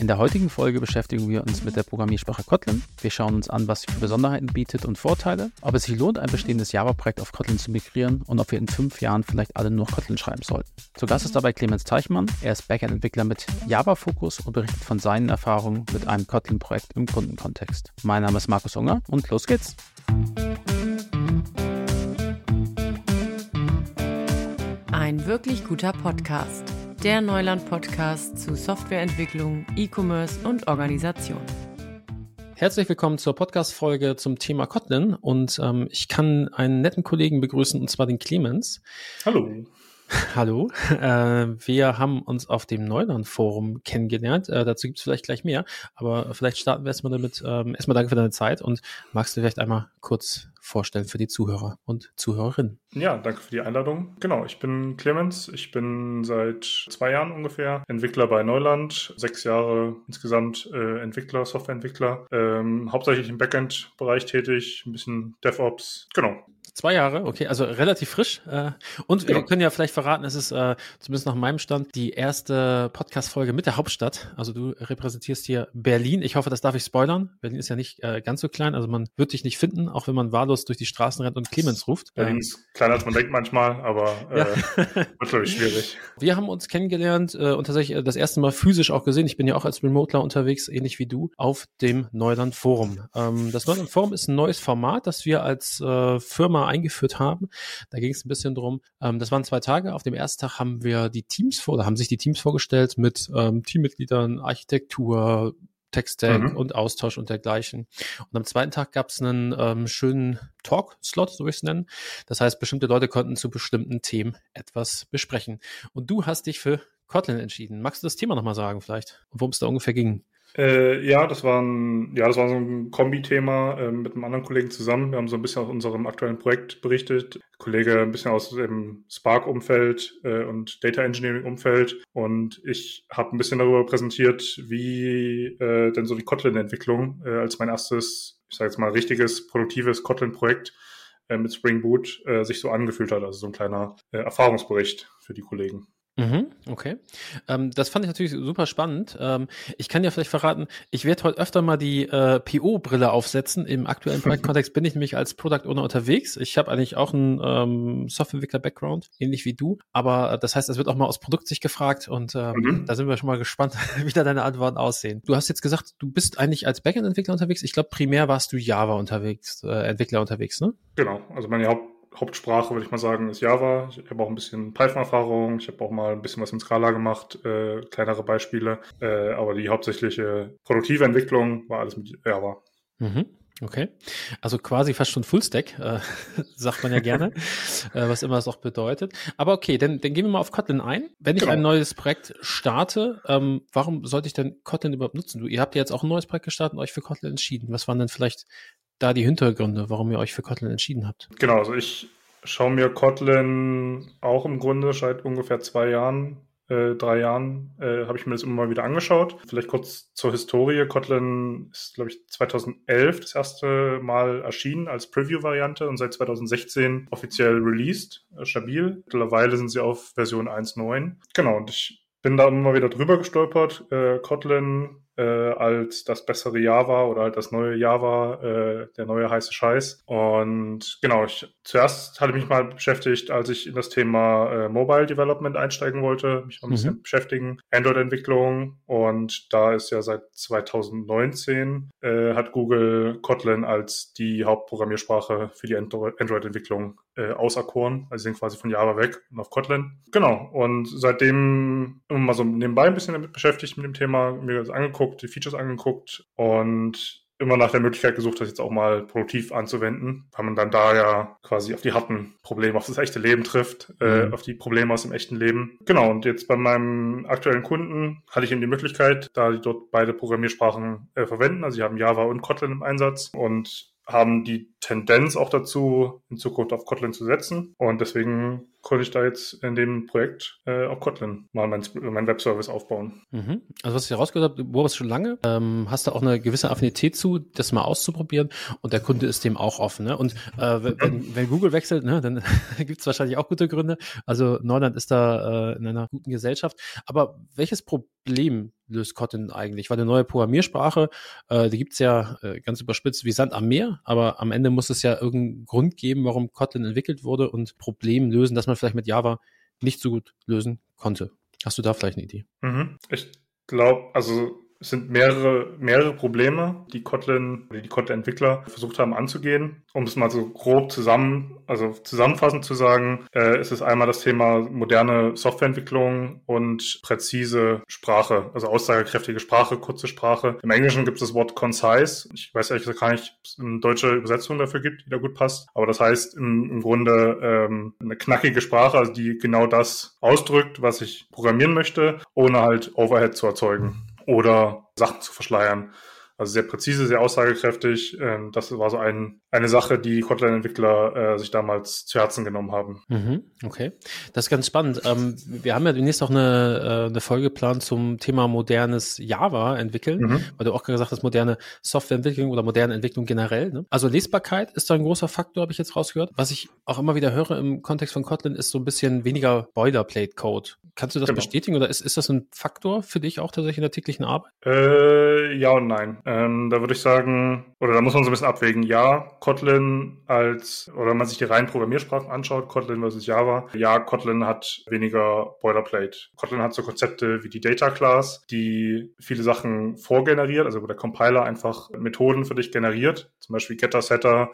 In der heutigen Folge beschäftigen wir uns mit der Programmiersprache Kotlin. Wir schauen uns an, was sie für Besonderheiten bietet und Vorteile, ob es sich lohnt, ein bestehendes Java-Projekt auf Kotlin zu migrieren und ob wir in fünf Jahren vielleicht alle nur Kotlin schreiben sollten. Zu Gast ist dabei Clemens Teichmann. Er ist Backend-Entwickler mit Java-Fokus und berichtet von seinen Erfahrungen mit einem Kotlin-Projekt im Kundenkontext. Mein Name ist Markus Unger und los geht's. Ein wirklich guter Podcast der Neuland-Podcast zu Softwareentwicklung, E-Commerce und Organisation. Herzlich willkommen zur Podcast-Folge zum Thema Kotlin und ähm, ich kann einen netten Kollegen begrüßen und zwar den Clemens. Hallo. Hallo, äh, wir haben uns auf dem Neuland-Forum kennengelernt. Äh, dazu gibt es vielleicht gleich mehr, aber vielleicht starten wir erstmal damit. Ähm, erstmal danke für deine Zeit und magst du vielleicht einmal kurz vorstellen für die Zuhörer und Zuhörerinnen? Ja, danke für die Einladung. Genau, ich bin Clemens. Ich bin seit zwei Jahren ungefähr Entwickler bei Neuland. Sechs Jahre insgesamt äh, Entwickler, Softwareentwickler. Ähm, hauptsächlich im Backend-Bereich tätig, ein bisschen DevOps. Genau. Zwei Jahre, okay, also relativ frisch. Äh, und wir können ja vielleicht verraten, es ist äh, zumindest nach meinem Stand die erste Podcast-Folge mit der Hauptstadt. Also du repräsentierst hier Berlin. Ich hoffe, das darf ich spoilern. Berlin ist ja nicht äh, ganz so klein, also man wird dich nicht finden, auch wenn man wahllos durch die Straßen rennt und Clemens ruft. Berlin ist kleiner als man denkt manchmal, aber äh, ja. wird glaube ich schwierig. Wir haben uns kennengelernt äh, und tatsächlich äh, das erste Mal physisch auch gesehen. Ich bin ja auch als Remoteler unterwegs, ähnlich wie du, auf dem Neuland Forum. Ähm, das Neuland Forum ist ein neues Format, das wir als äh, Firma eingeführt haben. Da ging es ein bisschen drum. Ähm, das waren zwei Tage. Auf dem ersten Tag haben wir die Teams vor, oder haben sich die Teams vorgestellt mit ähm, Teammitgliedern, Architektur, Tech-Stack mhm. und Austausch und dergleichen. Und am zweiten Tag gab es einen ähm, schönen Talk-Slot, so will ich es nennen. Das heißt, bestimmte Leute konnten zu bestimmten Themen etwas besprechen. Und du hast dich für Kotlin entschieden. Magst du das Thema nochmal sagen vielleicht, worum es da ungefähr ging? Äh, ja, das war ein, ja, das war so ein Kombi-Thema äh, mit einem anderen Kollegen zusammen. Wir haben so ein bisschen aus unserem aktuellen Projekt berichtet. Kollege ein bisschen aus dem Spark-Umfeld äh, und Data Engineering-Umfeld. Und ich habe ein bisschen darüber präsentiert, wie äh, denn so die Kotlin-Entwicklung äh, als mein erstes, ich sage jetzt mal, richtiges, produktives Kotlin-Projekt äh, mit Spring Boot sich so angefühlt hat. Also so ein kleiner Erfahrungsbericht für die Kollegen. Mhm, okay. Ähm, das fand ich natürlich super spannend. Ähm, ich kann ja vielleicht verraten, ich werde heute öfter mal die äh, PO-Brille aufsetzen. Im aktuellen Projektkontext bin ich nämlich als Product Owner unterwegs. Ich habe eigentlich auch einen ähm, Softwareentwickler-Background, ähnlich wie du. Aber äh, das heißt, es wird auch mal aus Produktsicht gefragt und äh, mhm. da sind wir schon mal gespannt, wie da deine Antworten aussehen. Du hast jetzt gesagt, du bist eigentlich als Backend-Entwickler unterwegs. Ich glaube, primär warst du Java unterwegs, äh, Entwickler unterwegs, ne? Genau. Also meine Haupt Hauptsprache, würde ich mal sagen, ist Java. Ich habe auch ein bisschen Python-Erfahrung. Ich habe auch mal ein bisschen was in Scala gemacht, äh, kleinere Beispiele. Äh, aber die hauptsächliche produktive Entwicklung war alles mit Java. Mhm. Okay, also quasi fast schon Fullstack, äh, sagt man ja gerne, äh, was immer das auch bedeutet. Aber okay, dann, dann gehen wir mal auf Kotlin ein. Wenn ich genau. ein neues Projekt starte, ähm, warum sollte ich denn Kotlin überhaupt nutzen? Du, ihr habt ja jetzt auch ein neues Projekt gestartet und euch für Kotlin entschieden. Was waren denn vielleicht da die Hintergründe, warum ihr euch für Kotlin entschieden habt? Genau, also ich schaue mir Kotlin auch im Grunde seit ungefähr zwei Jahren, äh, drei Jahren, äh, habe ich mir das immer mal wieder angeschaut. Vielleicht kurz zur Historie. Kotlin ist, glaube ich, 2011 das erste Mal erschienen als Preview-Variante und seit 2016 offiziell released, äh, stabil. Mittlerweile sind sie auf Version 1.9. Genau, und ich bin da immer wieder drüber gestolpert. Äh, Kotlin äh, als das bessere Java oder halt das neue Java, äh, der neue heiße Scheiß. Und genau, ich zuerst hatte mich mal beschäftigt, als ich in das Thema äh, Mobile Development einsteigen wollte, mich mal ein bisschen mhm. beschäftigen, Android-Entwicklung. Und da ist ja seit 2019 äh, hat Google Kotlin als die Hauptprogrammiersprache für die Android-Entwicklung äh, auserkoren. Also sind quasi von Java weg und auf Kotlin. Genau. Und seitdem immer mal so nebenbei ein bisschen damit beschäftigt mit dem Thema, mir das angeguckt angeguckt, die Features angeguckt und immer nach der Möglichkeit gesucht, das jetzt auch mal produktiv anzuwenden, weil man dann da ja quasi auf die harten Probleme, auf das echte Leben trifft, äh, mhm. äh, auf die Probleme aus dem echten Leben. Genau, und jetzt bei meinem aktuellen Kunden hatte ich eben die Möglichkeit, da die dort beide Programmiersprachen äh, verwenden, also sie haben Java und Kotlin im Einsatz und haben die Tendenz auch dazu, in Zukunft auf Kotlin zu setzen. Und deswegen konnte ich da jetzt in dem Projekt äh, auf Kotlin mal mein, mein Webservice aufbauen. Mhm. Also was ich herausgehört habe, Boris schon lange, ähm, hast du auch eine gewisse Affinität zu, das mal auszuprobieren und der Kunde ist dem auch offen. Ne? Und äh, wenn, wenn, Google wechselt, ne, dann gibt es wahrscheinlich auch gute Gründe. Also Neuland ist da äh, in einer guten Gesellschaft. Aber welches Problem löst Kotlin eigentlich? Weil eine neue Programmiersprache, äh, die gibt's ja äh, ganz überspitzt wie Sand am Meer, aber am Ende muss es ja irgendeinen Grund geben, warum Kotlin entwickelt wurde und Problem lösen, das man vielleicht mit Java nicht so gut lösen konnte. Hast du da vielleicht eine Idee? Mhm. Ich glaube, also es sind mehrere, mehrere Probleme, die Kotlin oder die Kotlin-Entwickler versucht haben anzugehen. Um es mal so grob zusammen, also zusammenfassend zu sagen, äh, ist es einmal das Thema moderne Softwareentwicklung und präzise Sprache, also aussagekräftige Sprache, kurze Sprache. Im Englischen gibt es das Wort concise. Ich weiß ehrlich gesagt gar nicht, ob es eine deutsche Übersetzung dafür gibt, die da gut passt. Aber das heißt im, im Grunde ähm, eine knackige Sprache, also die genau das ausdrückt, was ich programmieren möchte, ohne halt Overhead zu erzeugen oder Sachen zu verschleiern. Also sehr präzise, sehr aussagekräftig. Ähm, das war so ein, eine Sache, die Kotlin-Entwickler äh, sich damals zu Herzen genommen haben. Mhm, okay, das ist ganz spannend. Ähm, wir haben ja demnächst auch eine, äh, eine Folge geplant zum Thema modernes Java entwickeln, mhm. weil du auch gesagt hast, moderne Softwareentwicklung oder moderne Entwicklung generell. Ne? Also Lesbarkeit ist da ein großer Faktor, habe ich jetzt rausgehört. Was ich auch immer wieder höre im Kontext von Kotlin, ist so ein bisschen weniger Boilerplate-Code. Kannst du das genau. bestätigen oder ist, ist das ein Faktor für dich auch tatsächlich in der täglichen Arbeit? Äh, ja und nein. Ähm, da würde ich sagen, oder da muss man so ein bisschen abwägen. Ja, Kotlin als, oder wenn man sich die reinen Programmiersprachen anschaut, Kotlin versus Java. Ja, Kotlin hat weniger Boilerplate. Kotlin hat so Konzepte wie die Data Class, die viele Sachen vorgeneriert, also wo der Compiler einfach Methoden für dich generiert, zum Beispiel Getter, Setter,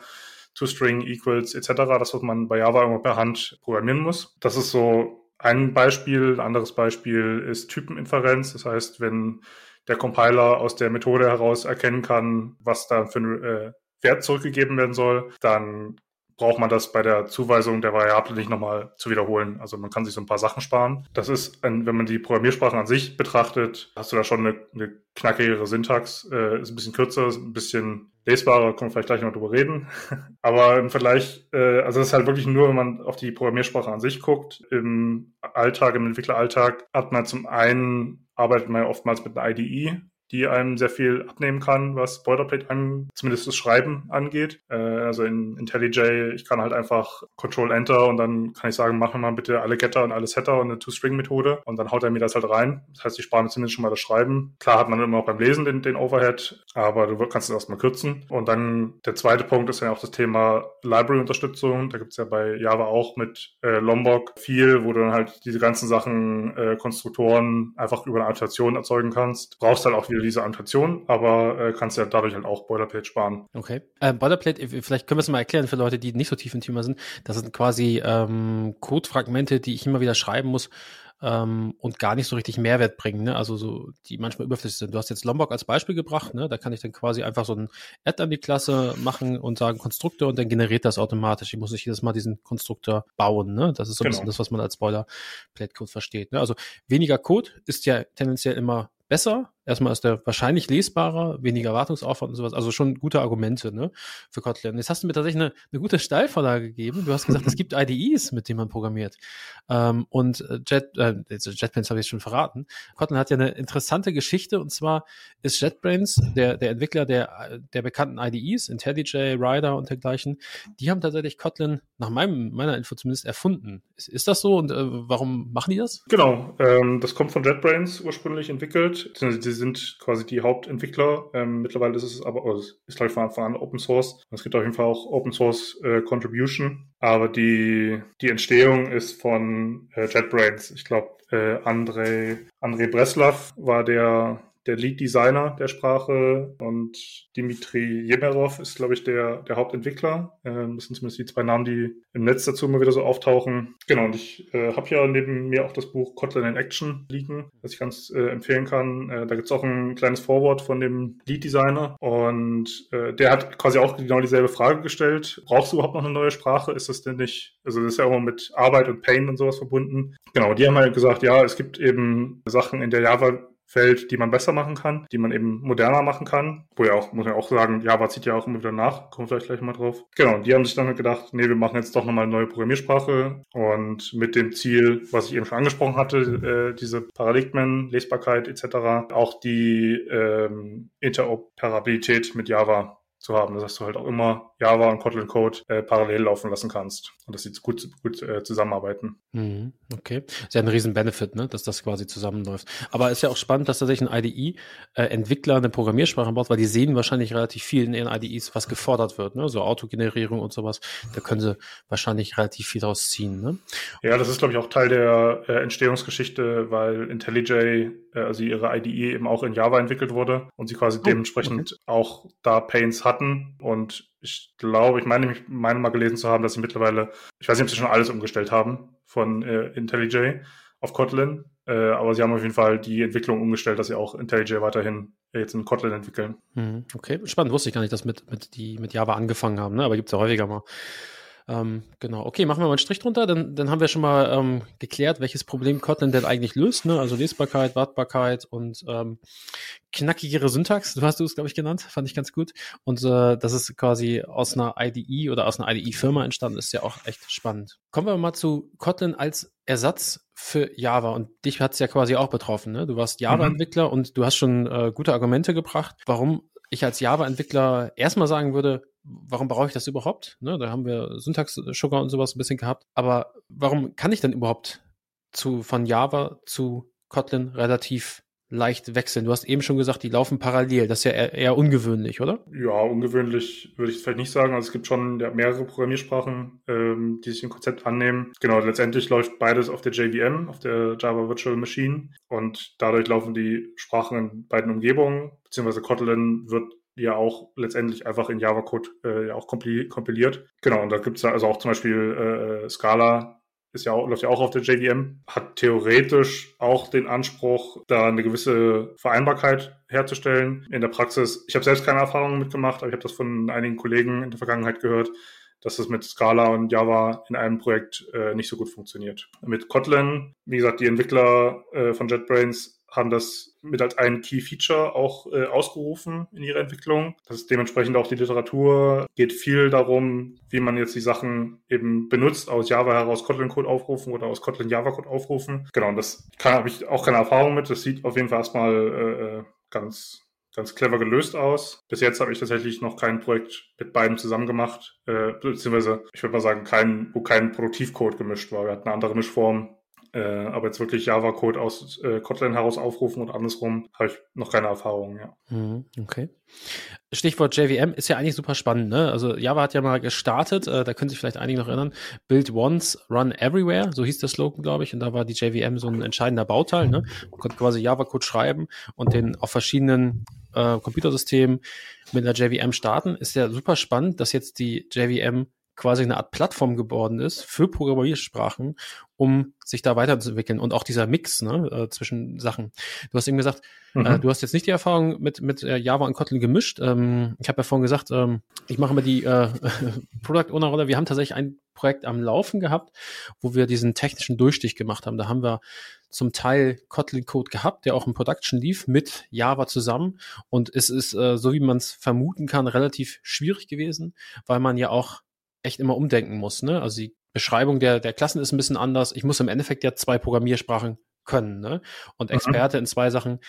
ToString, Equals etc., das, was man bei Java immer per Hand programmieren muss. Das ist so ein Beispiel. Ein anderes Beispiel ist Typeninferenz. Das heißt, wenn der Compiler aus der Methode heraus erkennen kann, was da für ein äh, Wert zurückgegeben werden soll, dann braucht man das bei der Zuweisung der Variable nicht nochmal zu wiederholen. Also man kann sich so ein paar Sachen sparen. Das ist, ein, wenn man die Programmiersprachen an sich betrachtet, hast du da schon eine, eine knackigere Syntax, äh, ist ein bisschen kürzer, ist ein bisschen lesbarer, können wir vielleicht gleich noch drüber reden. Aber im Vergleich, äh, also das ist halt wirklich nur, wenn man auf die Programmiersprache an sich guckt, im Alltag, im Entwickleralltag hat man zum einen arbeitet man ja oftmals mit einer IDE, die einem sehr viel abnehmen kann, was Boilerplate an, zumindest das Schreiben angeht. Äh, also in IntelliJ, ich kann halt einfach Control Enter und dann kann ich sagen, mach mir mal bitte alle Getter und alle Setter und eine To-String-Methode und dann haut er mir das halt rein. Das heißt, ich spare mir zumindest schon mal das Schreiben. Klar hat man immer auch beim Lesen den, den Overhead, aber du kannst es erstmal kürzen. Und dann der zweite Punkt ist ja auch das Thema Library-Unterstützung. Da gibt es ja bei Java auch mit äh, Lombok viel, wo du dann halt diese ganzen Sachen, äh, Konstruktoren einfach über eine Annotation erzeugen kannst. Brauchst halt auch wieder wieder diese Annotation, aber äh, kannst ja dadurch halt auch Boilerplate sparen. Okay. Äh, Boilerplate, äh, vielleicht können wir es mal erklären für Leute, die nicht so tief im Thema sind. Das sind quasi ähm, Codefragmente, die ich immer wieder schreiben muss, ähm, und gar nicht so richtig Mehrwert bringen, ne? also so, die manchmal überflüssig sind. Du hast jetzt Lombok als Beispiel gebracht, ne? da kann ich dann quasi einfach so ein Add an die Klasse machen und sagen Konstruktor und dann generiert das automatisch. Ich muss nicht jedes Mal diesen Konstruktor bauen. Ne? Das ist so ein genau. bisschen das, was man als Spoiler-Plate-Code versteht. Ne? Also weniger Code ist ja tendenziell immer besser. Erstmal ist der wahrscheinlich lesbarer, weniger Wartungsaufwand und sowas. Also schon gute Argumente ne, für Kotlin. Jetzt hast du mir tatsächlich eine, eine gute Steilvorlage gegeben. Du hast gesagt, es gibt IDEs, mit denen man programmiert. Ähm, und äh, Jet, äh, JetBrains habe ich schon verraten. Kotlin hat ja eine interessante Geschichte und zwar ist JetBrains, der, der Entwickler der, der bekannten IDEs, IntelliJ, Rider und dergleichen, die haben tatsächlich Kotlin nach meinem, meiner Info zumindest erfunden. Ist, ist das so und äh, warum machen die das? Genau, ähm, das kommt von JetBrains ursprünglich entwickelt. Sie sind quasi die Hauptentwickler. Ähm, mittlerweile ist es aber, also ist glaube ich von Anfang an Open Source. Es gibt auf jeden Fall auch Open Source äh, Contribution. Aber die, die Entstehung ist von äh, JetBrains. Ich glaube, äh, Andrei, Andrei Breslav war der der Lead Designer der Sprache und Dimitri Jemerov ist, glaube ich, der, der Hauptentwickler. Ähm, das sind zumindest die zwei Namen, die im Netz dazu immer wieder so auftauchen. Genau, und ich äh, habe ja neben mir auch das Buch Kotlin in Action liegen, das ich ganz äh, empfehlen kann. Äh, da gibt's auch ein kleines Vorwort von dem Lead Designer und äh, der hat quasi auch genau dieselbe Frage gestellt. Brauchst du überhaupt noch eine neue Sprache? Ist das denn nicht, also das ist ja immer mit Arbeit und Pain und sowas verbunden. Genau, die haben halt gesagt, ja, es gibt eben Sachen in der Java Feld, die man besser machen kann, die man eben moderner machen kann. Wo ja auch, muss man auch sagen, Java zieht ja auch immer wieder nach, kommen vielleicht gleich mal drauf. Genau, die haben sich dann gedacht, nee, wir machen jetzt doch nochmal eine neue Programmiersprache und mit dem Ziel, was ich eben schon angesprochen hatte, äh, diese Paradigmen, Lesbarkeit etc., auch die ähm, Interoperabilität mit Java zu haben, dass du halt auch immer Java und Kotlin Code äh, parallel laufen lassen kannst und dass sie gut, gut äh, zusammenarbeiten. Mhm, okay. Ist ja ein riesen Benefit, ne, dass das quasi zusammenläuft. Aber ist ja auch spannend, dass tatsächlich ein IDE-Entwickler äh, eine Programmiersprache baut, weil die sehen wahrscheinlich relativ viel in ihren IDEs, was gefordert wird, ne, so Autogenerierung und sowas. Da können sie wahrscheinlich relativ viel draus ziehen, ne? Ja, das ist, glaube ich, auch Teil der äh, Entstehungsgeschichte, weil IntelliJ, also ihre IDE eben auch in Java entwickelt wurde und sie quasi oh, dementsprechend okay. auch da Pains hatten und ich glaube, ich meine, ich meine mal gelesen zu haben, dass sie mittlerweile, ich weiß nicht, ob sie schon alles umgestellt haben von äh, IntelliJ auf Kotlin, äh, aber sie haben auf jeden Fall die Entwicklung umgestellt, dass sie auch IntelliJ weiterhin jetzt in Kotlin entwickeln. Mhm, okay, spannend, wusste ich gar nicht, dass mit, mit, die mit Java angefangen haben, ne? aber gibt es ja häufiger mal. Ähm, genau, okay, machen wir mal einen Strich drunter, dann, dann haben wir schon mal ähm, geklärt, welches Problem Kotlin denn eigentlich löst, ne? also Lesbarkeit, Wartbarkeit und ähm, knackigere Syntax, du hast du es, glaube ich, genannt, fand ich ganz gut. Und äh, dass es quasi aus einer IDE oder aus einer IDE-Firma entstanden ist, ja auch echt spannend. Kommen wir mal zu Kotlin als Ersatz für Java und dich hat es ja quasi auch betroffen. Ne? Du warst Java-Entwickler mhm. und du hast schon äh, gute Argumente gebracht, warum ich als Java-Entwickler erstmal sagen würde, warum brauche ich das überhaupt? Ne, da haben wir Syntax-Sugar und sowas ein bisschen gehabt. Aber warum kann ich denn überhaupt zu, von Java zu Kotlin relativ leicht wechseln. Du hast eben schon gesagt, die laufen parallel. Das ist ja eher, eher ungewöhnlich, oder? Ja, ungewöhnlich würde ich vielleicht nicht sagen. Also es gibt schon mehrere Programmiersprachen, ähm, die sich dem Konzept annehmen. Genau, letztendlich läuft beides auf der JVM, auf der Java Virtual Machine. Und dadurch laufen die Sprachen in beiden Umgebungen, beziehungsweise Kotlin wird ja auch letztendlich einfach in Java-Code äh, ja auch kompiliert. Genau, und da gibt es also auch zum Beispiel äh, Scala ist ja auch, läuft ja auch auf der JVM, hat theoretisch auch den Anspruch, da eine gewisse Vereinbarkeit herzustellen. In der Praxis, ich habe selbst keine Erfahrungen mitgemacht, aber ich habe das von einigen Kollegen in der Vergangenheit gehört, dass das mit Scala und Java in einem Projekt äh, nicht so gut funktioniert. Mit Kotlin, wie gesagt, die Entwickler äh, von JetBrains haben das mit als ein Key Feature auch äh, ausgerufen in ihrer Entwicklung. Das ist dementsprechend auch die Literatur. Geht viel darum, wie man jetzt die Sachen eben benutzt, aus Java heraus Kotlin-Code aufrufen oder aus Kotlin Java-Code aufrufen. Genau, und das habe ich auch keine Erfahrung mit. Das sieht auf jeden Fall erstmal äh, äh, ganz ganz clever gelöst aus. Bis jetzt habe ich tatsächlich noch kein Projekt mit beiden zusammen gemacht, äh, beziehungsweise ich würde mal sagen, kein, wo kein Produktivcode gemischt war. Wir hatten eine andere Mischform, äh, aber jetzt wirklich Java-Code aus äh, Kotlin heraus aufrufen und andersrum habe ich noch keine Erfahrung, ja. Mhm, okay. Stichwort JVM ist ja eigentlich super spannend, ne? Also Java hat ja mal gestartet, äh, da können sich vielleicht einige noch erinnern, Build Once, Run Everywhere, so hieß der Slogan, glaube ich, und da war die JVM so ein entscheidender Bauteil, ne? Man konnte quasi Java-Code schreiben und den auf verschiedenen äh, Computersystemen mit einer JVM starten. Ist ja super spannend, dass jetzt die JVM quasi eine Art Plattform geworden ist für Programmiersprachen, um sich da weiterzuentwickeln und auch dieser Mix ne, äh, zwischen Sachen. Du hast eben gesagt, äh, mhm. äh, du hast jetzt nicht die Erfahrung mit, mit äh, Java und Kotlin gemischt. Ähm, ich habe ja vorhin gesagt, ähm, ich mache mal die äh, Product Owner Rolle. Wir haben tatsächlich ein Projekt am Laufen gehabt, wo wir diesen technischen Durchstich gemacht haben. Da haben wir zum Teil Kotlin-Code gehabt, der auch im Production lief mit Java zusammen. Und es ist, äh, so wie man es vermuten kann, relativ schwierig gewesen, weil man ja auch echt immer umdenken muss. Ne? Also die Beschreibung der, der Klassen ist ein bisschen anders. Ich muss im Endeffekt ja zwei Programmiersprachen können. Ne? Und mhm. Experte mhm. in zwei Sachen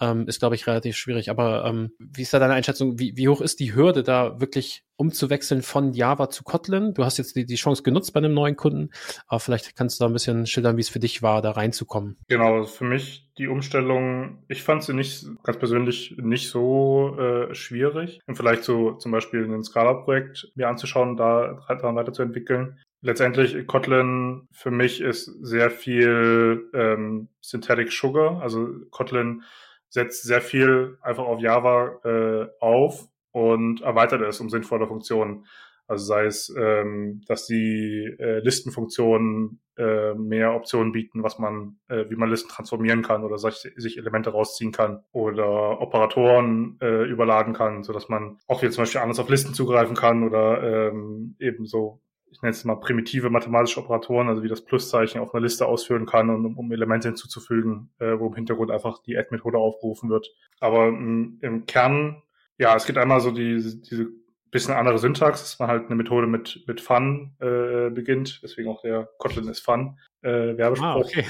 ähm, ist, glaube ich, relativ schwierig. Aber ähm, wie ist da deine Einschätzung? Wie, wie hoch ist die Hürde, da wirklich umzuwechseln von Java zu Kotlin? Du hast jetzt die, die Chance genutzt bei einem neuen Kunden, aber vielleicht kannst du da ein bisschen schildern, wie es für dich war, da reinzukommen. Genau, für mich die Umstellung, ich fand sie nicht, ganz persönlich nicht so äh, schwierig. Und vielleicht so zum Beispiel ein Scala-Projekt mir anzuschauen, da daran weiterzuentwickeln letztendlich Kotlin für mich ist sehr viel ähm, Synthetic Sugar. Also Kotlin setzt sehr viel einfach auf Java äh, auf und erweitert es um sinnvolle Funktionen. Also sei es, ähm, dass die äh, Listenfunktionen äh, mehr Optionen bieten, was man, äh, wie man Listen transformieren kann oder sich, sich Elemente rausziehen kann oder Operatoren äh, überladen kann, so dass man auch hier zum Beispiel anders auf Listen zugreifen kann oder ähm, eben so ich nenne es mal primitive mathematische Operatoren, also wie das Pluszeichen auf einer Liste ausführen kann, und, um Elemente hinzuzufügen, äh, wo im Hintergrund einfach die Add-Methode aufgerufen wird. Aber im, im Kern, ja, es gibt einmal so die, diese bisschen andere Syntax, dass man halt eine Methode mit, mit Fun äh, beginnt, deswegen auch der Kotlin ist Fun. Äh, Werbespruch. Ah, okay.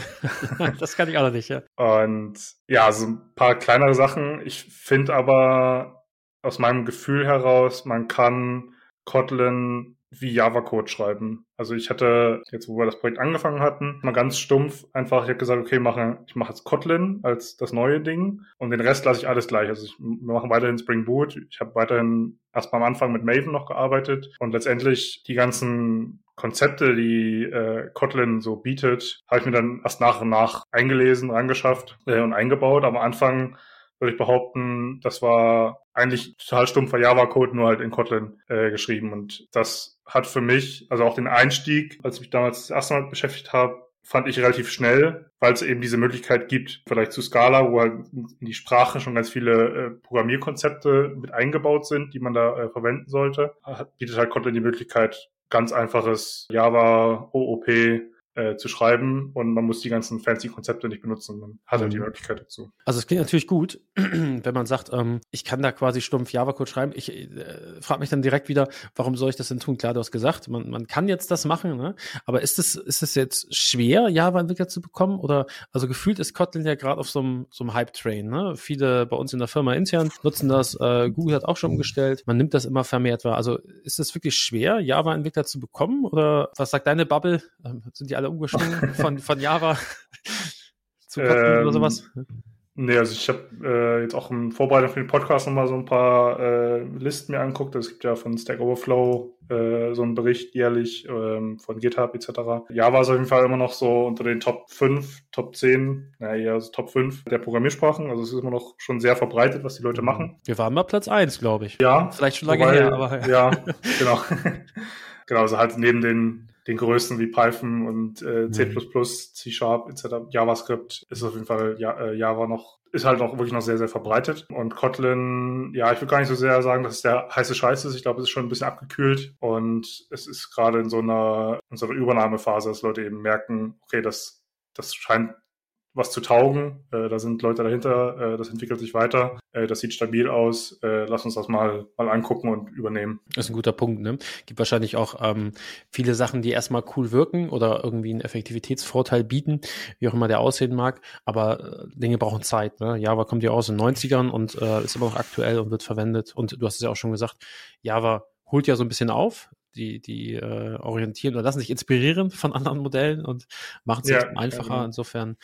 das kann ich auch noch nicht, ja. Und ja, so ein paar kleinere Sachen. Ich finde aber aus meinem Gefühl heraus, man kann Kotlin wie Java-Code schreiben. Also ich hatte, jetzt wo wir das Projekt angefangen hatten, mal ganz stumpf einfach, ich habe gesagt, okay, mache, ich mache jetzt Kotlin als das neue Ding und den Rest lasse ich alles gleich. Also ich, wir machen weiterhin Spring Boot. Ich habe weiterhin erst mal am Anfang mit Maven noch gearbeitet und letztendlich die ganzen Konzepte, die äh, Kotlin so bietet, habe ich mir dann erst nach und nach eingelesen, rangeschafft äh, und eingebaut. Aber am Anfang würde ich behaupten, das war eigentlich total stumpfer Java-Code, nur halt in Kotlin äh, geschrieben. Und das hat für mich, also auch den Einstieg, als ich mich damals das erste Mal beschäftigt habe, fand ich relativ schnell, weil es eben diese Möglichkeit gibt, vielleicht zu Scala, wo halt in die Sprache schon ganz viele äh, Programmierkonzepte mit eingebaut sind, die man da äh, verwenden sollte, bietet halt Kotlin die Möglichkeit, ganz einfaches Java, OOP äh, zu schreiben und man muss die ganzen fancy Konzepte nicht benutzen. Man hat halt die mhm. Möglichkeit dazu. Also es klingt natürlich gut, wenn man sagt, ähm, ich kann da quasi stumpf Java-Code schreiben. Ich äh, frage mich dann direkt wieder, warum soll ich das denn tun? Klar, du hast gesagt, man, man kann jetzt das machen, ne? aber ist es ist es jetzt schwer, Java-Entwickler zu bekommen? Oder also gefühlt ist Kotlin ja gerade auf so einem so einem Hype-Train. Ne? Viele bei uns in der Firma intern nutzen das. Äh, Google hat auch schon umgestellt. Man nimmt das immer vermehrt wahr. Also ist es wirklich schwer, Java-Entwickler zu bekommen? Oder was sagt deine Bubble? Ähm, sind die alle alle umgeschwungen von, von Java zu Kotlin ähm, oder sowas? Nee, also ich habe äh, jetzt auch im Vorbereitung für den Podcast nochmal so ein paar äh, Listen mir angeguckt. Es gibt ja von Stack Overflow äh, so einen Bericht jährlich ähm, von GitHub etc. Java ist auf jeden Fall immer noch so unter den Top 5, Top 10, naja, also Top 5 der Programmiersprachen. Also es ist immer noch schon sehr verbreitet, was die Leute mhm. machen. Wir waren mal Platz 1, glaube ich. Ja. Vielleicht schon lange wobei, her, aber. Ja, genau. genau, also halt neben den den größten wie Python und äh, C++, mhm. C Sharp etc. JavaScript ist auf jeden Fall ja, äh, Java noch ist halt auch wirklich noch sehr, sehr verbreitet. Und Kotlin, ja, ich will gar nicht so sehr sagen, dass es der heiße Scheiß ist. Ich glaube, es ist schon ein bisschen abgekühlt und es ist gerade in so einer, in so einer Übernahmephase, dass Leute eben merken, okay, das, das scheint was zu taugen. Äh, da sind Leute dahinter, äh, das entwickelt sich weiter, äh, das sieht stabil aus. Äh, lass uns das mal, mal angucken und übernehmen. Das ist ein guter Punkt, ne? Gibt wahrscheinlich auch ähm, viele Sachen, die erstmal cool wirken oder irgendwie einen Effektivitätsvorteil bieten, wie auch immer der aussehen mag, aber äh, Dinge brauchen Zeit. Ne? Java kommt ja aus den 90ern und äh, ist immer noch aktuell und wird verwendet. Und du hast es ja auch schon gesagt, Java holt ja so ein bisschen auf die, die äh, orientieren oder lassen sich inspirieren von anderen Modellen und machen es ja, einfacher. Genau. Insofern,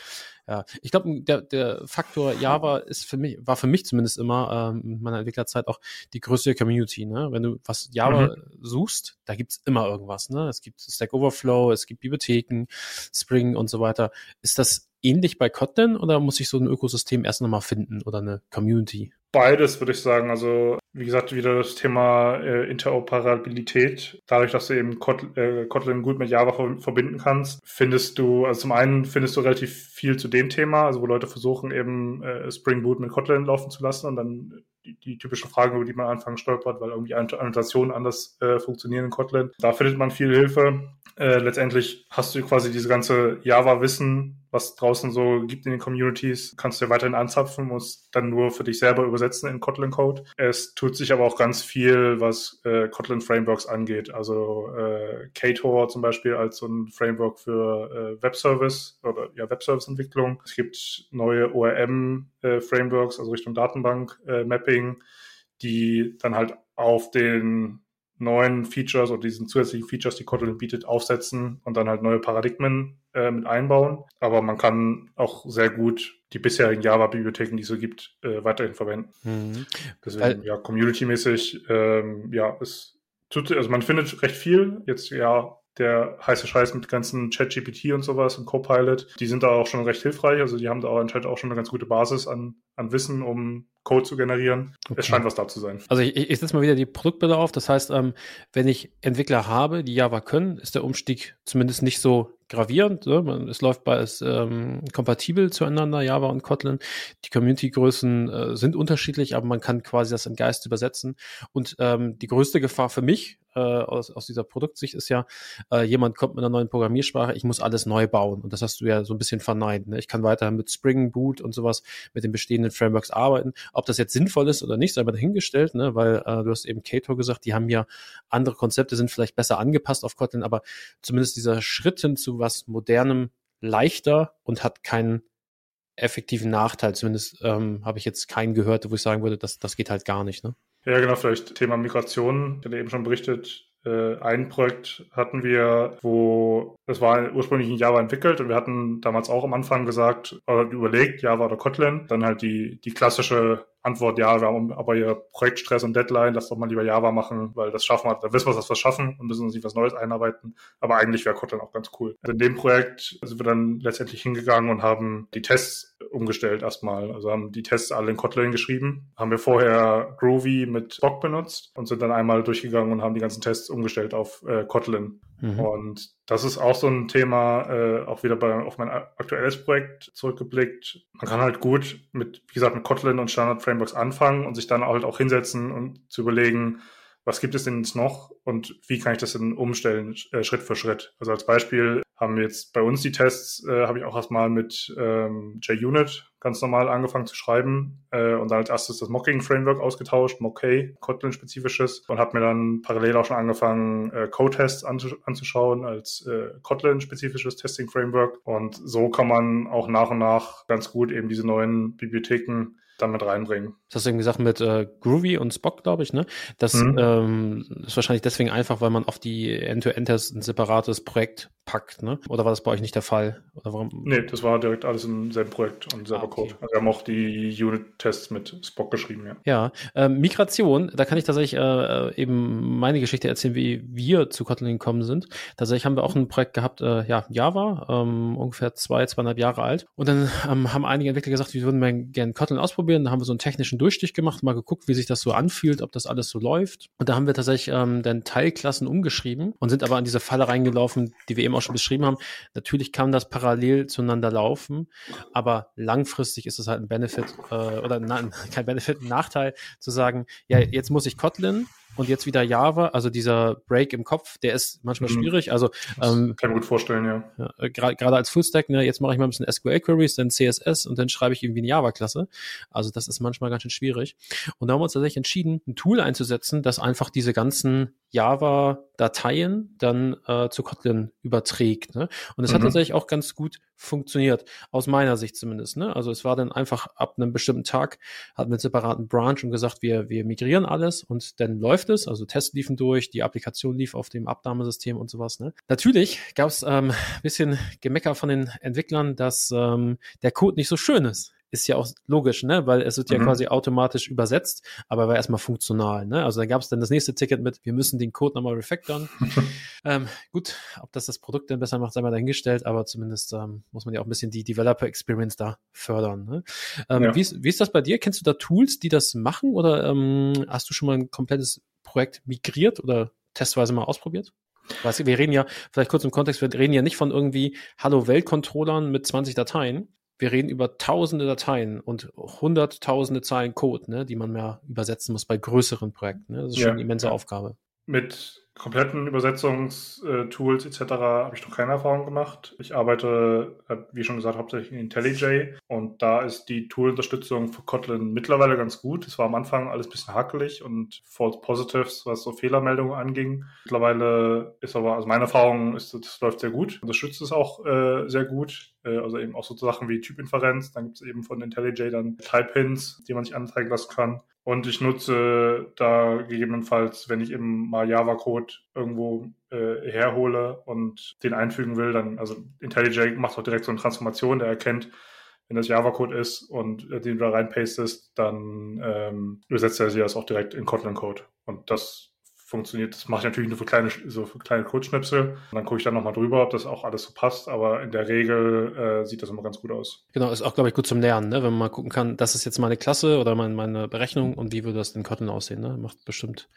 ja, ich glaube, der, der Faktor Java ist für mich, war für mich zumindest immer ähm, in meiner Entwicklerzeit auch die größte Community. Ne? Wenn du was Java mhm. suchst, da gibt's immer irgendwas. Ne? Es gibt Stack Overflow, es gibt Bibliotheken, Spring und so weiter. Ist das ähnlich bei Kotlin oder muss ich so ein Ökosystem erst nochmal finden oder eine Community? Beides würde ich sagen. Also wie gesagt, wieder das Thema äh, Interoperabilität. Dadurch, dass du eben Kotl äh, Kotlin gut mit Java verbinden kannst, findest du, also zum einen findest du relativ viel zu dem Thema, also wo Leute versuchen eben äh, Spring Boot mit Kotlin laufen zu lassen und dann die, die typischen Fragen, über die man anfangs stolpert, weil irgendwie Annotationen anders äh, funktionieren in Kotlin. Da findet man viel Hilfe. Äh, letztendlich hast du quasi diese ganze Java-Wissen, was draußen so gibt in den Communities, kannst du ja weiterhin anzapfen, musst dann nur für dich selber übersetzen in Kotlin-Code. Es tut sich aber auch ganz viel, was äh, Kotlin-Frameworks angeht. Also äh, Ktor zum Beispiel als so ein Framework für äh, Webservice oder ja Webservice-Entwicklung. Es gibt neue ORM-Frameworks, äh, also Richtung Datenbank-Mapping, äh, die dann halt auf den neuen Features oder diesen zusätzlichen Features, die Kotlin bietet, aufsetzen und dann halt neue Paradigmen äh, mit einbauen. Aber man kann auch sehr gut die bisherigen Java-Bibliotheken, die es so gibt, äh, weiterhin verwenden. Mhm. Deswegen, Weil, ja, community-mäßig, ähm, ja, es tut, also man findet recht viel. Jetzt ja der heiße Scheiß mit ganzen ChatGPT und sowas und Copilot, die sind da auch schon recht hilfreich. Also die haben da auch anscheinend auch schon eine ganz gute Basis an, an Wissen, um Code zu generieren. Okay. Es scheint was da zu sein. Also ich, ich setze mal wieder die Produktbilder auf. Das heißt, ähm, wenn ich Entwickler habe, die Java können, ist der Umstieg zumindest nicht so gravierend. Ne? Es läuft beides ähm, kompatibel zueinander, Java und Kotlin. Die Community-Größen äh, sind unterschiedlich, aber man kann quasi das im Geist übersetzen. Und ähm, die größte Gefahr für mich äh, aus, aus dieser Produktsicht ist ja, äh, jemand kommt mit einer neuen Programmiersprache, ich muss alles neu bauen. Und das hast du ja so ein bisschen verneint. Ne? Ich kann weiterhin mit Spring Boot und sowas mit den bestehenden Frameworks arbeiten. Ob das jetzt sinnvoll ist oder nicht, sei mal dahingestellt, ne? weil äh, du hast eben Kato gesagt, die haben ja andere Konzepte, sind vielleicht besser angepasst auf Kotlin, aber zumindest dieser Schritt hin zu was Modernem leichter und hat keinen effektiven Nachteil. Zumindest ähm, habe ich jetzt keinen gehört, wo ich sagen würde, das, das geht halt gar nicht. Ne? Ja, genau, vielleicht Thema Migration. Ich hatte eben schon berichtet, äh, ein Projekt hatten wir, wo das war ursprünglich in Java entwickelt und wir hatten damals auch am Anfang gesagt, oder überlegt, Java oder Kotlin. Dann halt die, die klassische Antwort, ja, wir haben aber hier Projektstress und Deadline, lass doch mal lieber Java machen, weil das schaffen wir, da wissen wir, dass wir es schaffen und müssen uns nicht was Neues einarbeiten. Aber eigentlich wäre Kotlin auch ganz cool. Also in dem Projekt sind wir dann letztendlich hingegangen und haben die Tests umgestellt erstmal. Also haben die Tests alle in Kotlin geschrieben. Haben wir vorher Groovy mit Spock benutzt und sind dann einmal durchgegangen und haben die ganzen Tests umgestellt auf äh, Kotlin. Mhm. Und das ist auch so ein Thema, äh, auch wieder bei, auf mein aktuelles Projekt zurückgeblickt. Man kann halt gut mit, wie gesagt, mit Kotlin und Standard-Frameworks anfangen und sich dann halt auch hinsetzen und zu überlegen, was gibt es denn jetzt noch und wie kann ich das denn umstellen, äh, Schritt für Schritt. Also als Beispiel haben jetzt bei uns die Tests, äh, habe ich auch erstmal mit ähm, JUnit ganz normal angefangen zu schreiben äh, und dann als erstes das Mocking-Framework ausgetauscht, Mockay, Kotlin-spezifisches und habe mir dann parallel auch schon angefangen, äh, Code-Tests anzuschauen als äh, Kotlin-spezifisches Testing-Framework und so kann man auch nach und nach ganz gut eben diese neuen Bibliotheken damit reinbringen. Das hast du eben gesagt mit äh, Groovy und Spock, glaube ich, ne? Das mhm. ähm, ist wahrscheinlich deswegen einfach, weil man auf die End-to-End-Tests ein separates Projekt packt, ne? Oder war das bei euch nicht der Fall? Oder warum? Nee, das war direkt alles im selben Projekt und selber ah, okay. Code. Also wir haben auch die Unit-Tests mit Spock geschrieben, ja. Ja, ähm, Migration, da kann ich tatsächlich äh, eben meine Geschichte erzählen, wie wir zu Kotlin gekommen sind. Tatsächlich haben wir auch ein Projekt gehabt, äh, ja, Java, ähm, ungefähr zwei, zweieinhalb Jahre alt. Und dann ähm, haben einige Entwickler gesagt, wir würden mal gerne Kotlin ausprobieren. Da haben wir so einen technischen Durchstich gemacht, mal geguckt, wie sich das so anfühlt, ob das alles so läuft. Und da haben wir tatsächlich ähm, dann Teilklassen umgeschrieben und sind aber an diese Falle reingelaufen, die wir eben auch schon beschrieben haben. Natürlich kann das parallel zueinander laufen, aber langfristig ist es halt ein Benefit äh, oder nein, kein Benefit, ein Nachteil zu sagen, ja, jetzt muss ich Kotlin und jetzt wieder Java, also dieser Break im Kopf, der ist manchmal mhm. schwierig. Also ähm, kann ich mir gut vorstellen, ja. ja äh, Gerade als Fullstack, ne, jetzt mache ich mal ein bisschen SQL-Queries, dann CSS und dann schreibe ich irgendwie eine Java-Klasse. Also das ist manchmal ganz schön schwierig. Und da haben wir uns tatsächlich entschieden, ein Tool einzusetzen, das einfach diese ganzen Java-Dateien dann äh, zu Kotlin überträgt. Ne? Und es mhm. hat tatsächlich auch ganz gut funktioniert, aus meiner Sicht zumindest. Ne? Also es war dann einfach ab einem bestimmten Tag, hatten wir einen separaten Branch und gesagt, wir, wir migrieren alles und dann läuft es. Also Tests liefen durch, die Applikation lief auf dem Abnahmesystem und sowas. Ne? Natürlich gab es ähm, bisschen Gemecker von den Entwicklern, dass ähm, der Code nicht so schön ist ist ja auch logisch, ne? Weil es wird ja mhm. quasi automatisch übersetzt, aber war erstmal funktional, ne? Also da gab es dann das nächste Ticket mit, wir müssen den Code nochmal refactoren. ähm, gut, ob das das Produkt dann besser macht, sei mal dahingestellt, aber zumindest ähm, muss man ja auch ein bisschen die Developer Experience da fördern. Ne? Ähm, ja. wie, ist, wie ist das bei dir? Kennst du da Tools, die das machen oder ähm, hast du schon mal ein komplettes Projekt migriert oder testweise mal ausprobiert? Weißt du, wir reden ja, vielleicht kurz im Kontext, wir reden ja nicht von irgendwie Hallo Welt-Controllern mit 20 Dateien, wir reden über tausende Dateien und hunderttausende Zeilen Code, ne, die man mehr übersetzen muss bei größeren Projekten. Ne? Das ist schon ja, eine immense ja. Aufgabe. Mit kompletten Übersetzungstools etc. habe ich noch keine Erfahrung gemacht. Ich arbeite, äh, wie schon gesagt, hauptsächlich in IntelliJ und da ist die Tool-Unterstützung für Kotlin mittlerweile ganz gut. Es war am Anfang alles ein bisschen hakelig und False Positives, was so Fehlermeldungen anging. Mittlerweile ist aber, also meine Erfahrung ist, das läuft sehr gut. Unterstützt es auch äh, sehr gut. Äh, also eben auch so Sachen wie Typinferenz. Dann gibt es eben von IntelliJ dann Type-Hints, die man sich anzeigen lassen kann. Und ich nutze da gegebenenfalls, wenn ich eben mal Java-Code irgendwo äh, herhole und den einfügen will, dann, also IntelliJ macht auch direkt so eine Transformation, der erkennt, wenn das Java-Code ist und äh, den du da reinpastest, dann ähm, übersetzt er sich das auch direkt in Kotlin-Code. Und das funktioniert. Das mache ich natürlich nur für kleine, so für kleine Kurzschnipsel. Und dann gucke ich dann nochmal drüber, ob das auch alles so passt. Aber in der Regel äh, sieht das immer ganz gut aus. Genau, ist auch, glaube ich, gut zum Lernen, ne? wenn man mal gucken kann, das ist jetzt meine Klasse oder mein, meine Berechnung und wie würde das in Kotlin aussehen. Ne? Macht bestimmt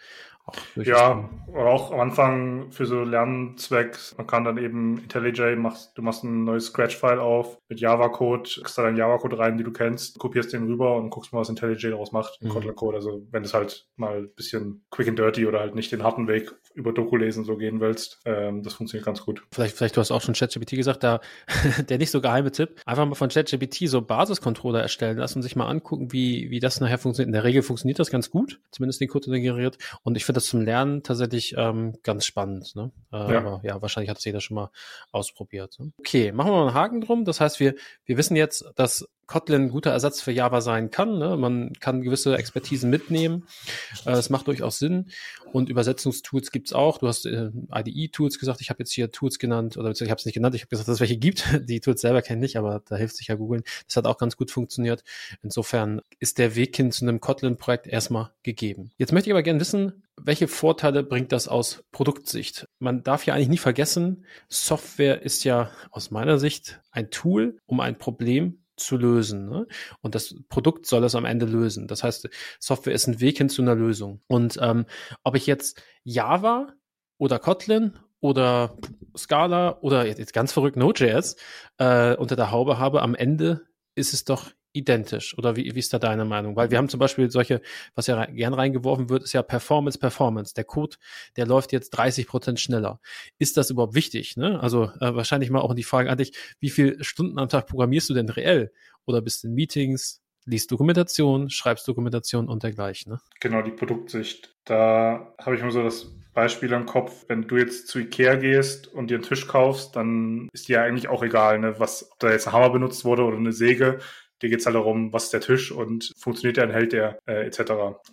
auch Ja, oder auch am Anfang für so Lernzwecks. Man kann dann eben IntelliJ, machst, du machst ein neues Scratch-File auf mit Java-Code, kriegst da deinen Java-Code rein, die du kennst, kopierst den rüber und guckst mal, was IntelliJ daraus macht, mhm. Kotlin-Code. Also wenn es halt mal ein bisschen quick and dirty oder halt nicht den harten Weg über Doku lesen so gehen willst. Ähm, das funktioniert ganz gut. Vielleicht, vielleicht du hast auch schon ChatGPT gesagt, da der nicht so geheime Tipp, einfach mal von ChatGPT so Basiscontroller erstellen lassen und sich mal angucken, wie, wie das nachher funktioniert. In der Regel funktioniert das ganz gut, zumindest den Code generiert. Und ich finde das zum Lernen tatsächlich ähm, ganz spannend. Ne? Äh, ja. Aber ja, wahrscheinlich hat das jeder schon mal ausprobiert. Ne? Okay, machen wir mal einen Haken drum. Das heißt, wir, wir wissen jetzt, dass Kotlin ein guter Ersatz für Java sein kann. Ne? Man kann gewisse Expertisen mitnehmen. Äh, es macht durchaus Sinn. Und Übersetzungstools gibt's auch. Du hast äh, IDE-Tools gesagt. Ich habe jetzt hier Tools genannt oder ich habe es nicht genannt. Ich habe gesagt, dass es welche gibt. Die Tools selber kenne ich, aber da hilft sich ja googeln. Das hat auch ganz gut funktioniert. Insofern ist der Weg hin zu einem Kotlin-Projekt erstmal gegeben. Jetzt möchte ich aber gerne wissen, welche Vorteile bringt das aus Produktsicht? Man darf ja eigentlich nie vergessen, Software ist ja aus meiner Sicht ein Tool, um ein Problem zu lösen. Ne? Und das Produkt soll es am Ende lösen. Das heißt, Software ist ein Weg hin zu einer Lösung. Und ähm, ob ich jetzt Java oder Kotlin oder Scala oder jetzt ganz verrückt Node.js äh, unter der Haube habe, am Ende ist es doch identisch? Oder wie, wie ist da deine Meinung? Weil wir haben zum Beispiel solche, was ja gern reingeworfen wird, ist ja Performance, Performance. Der Code, der läuft jetzt 30 Prozent schneller. Ist das überhaupt wichtig? Ne? Also äh, wahrscheinlich mal auch die Frage an dich, wie viele Stunden am Tag programmierst du denn reell? Oder bist du in Meetings, liest Dokumentation, schreibst Dokumentation und dergleichen? Ne? Genau, die Produktsicht. Da habe ich immer so das Beispiel im Kopf, wenn du jetzt zu Ikea gehst und dir einen Tisch kaufst, dann ist dir eigentlich auch egal, ne, was, ob da jetzt ein Hammer benutzt wurde oder eine Säge Dir geht es halt darum, was ist der Tisch und funktioniert der, hält der, äh, etc.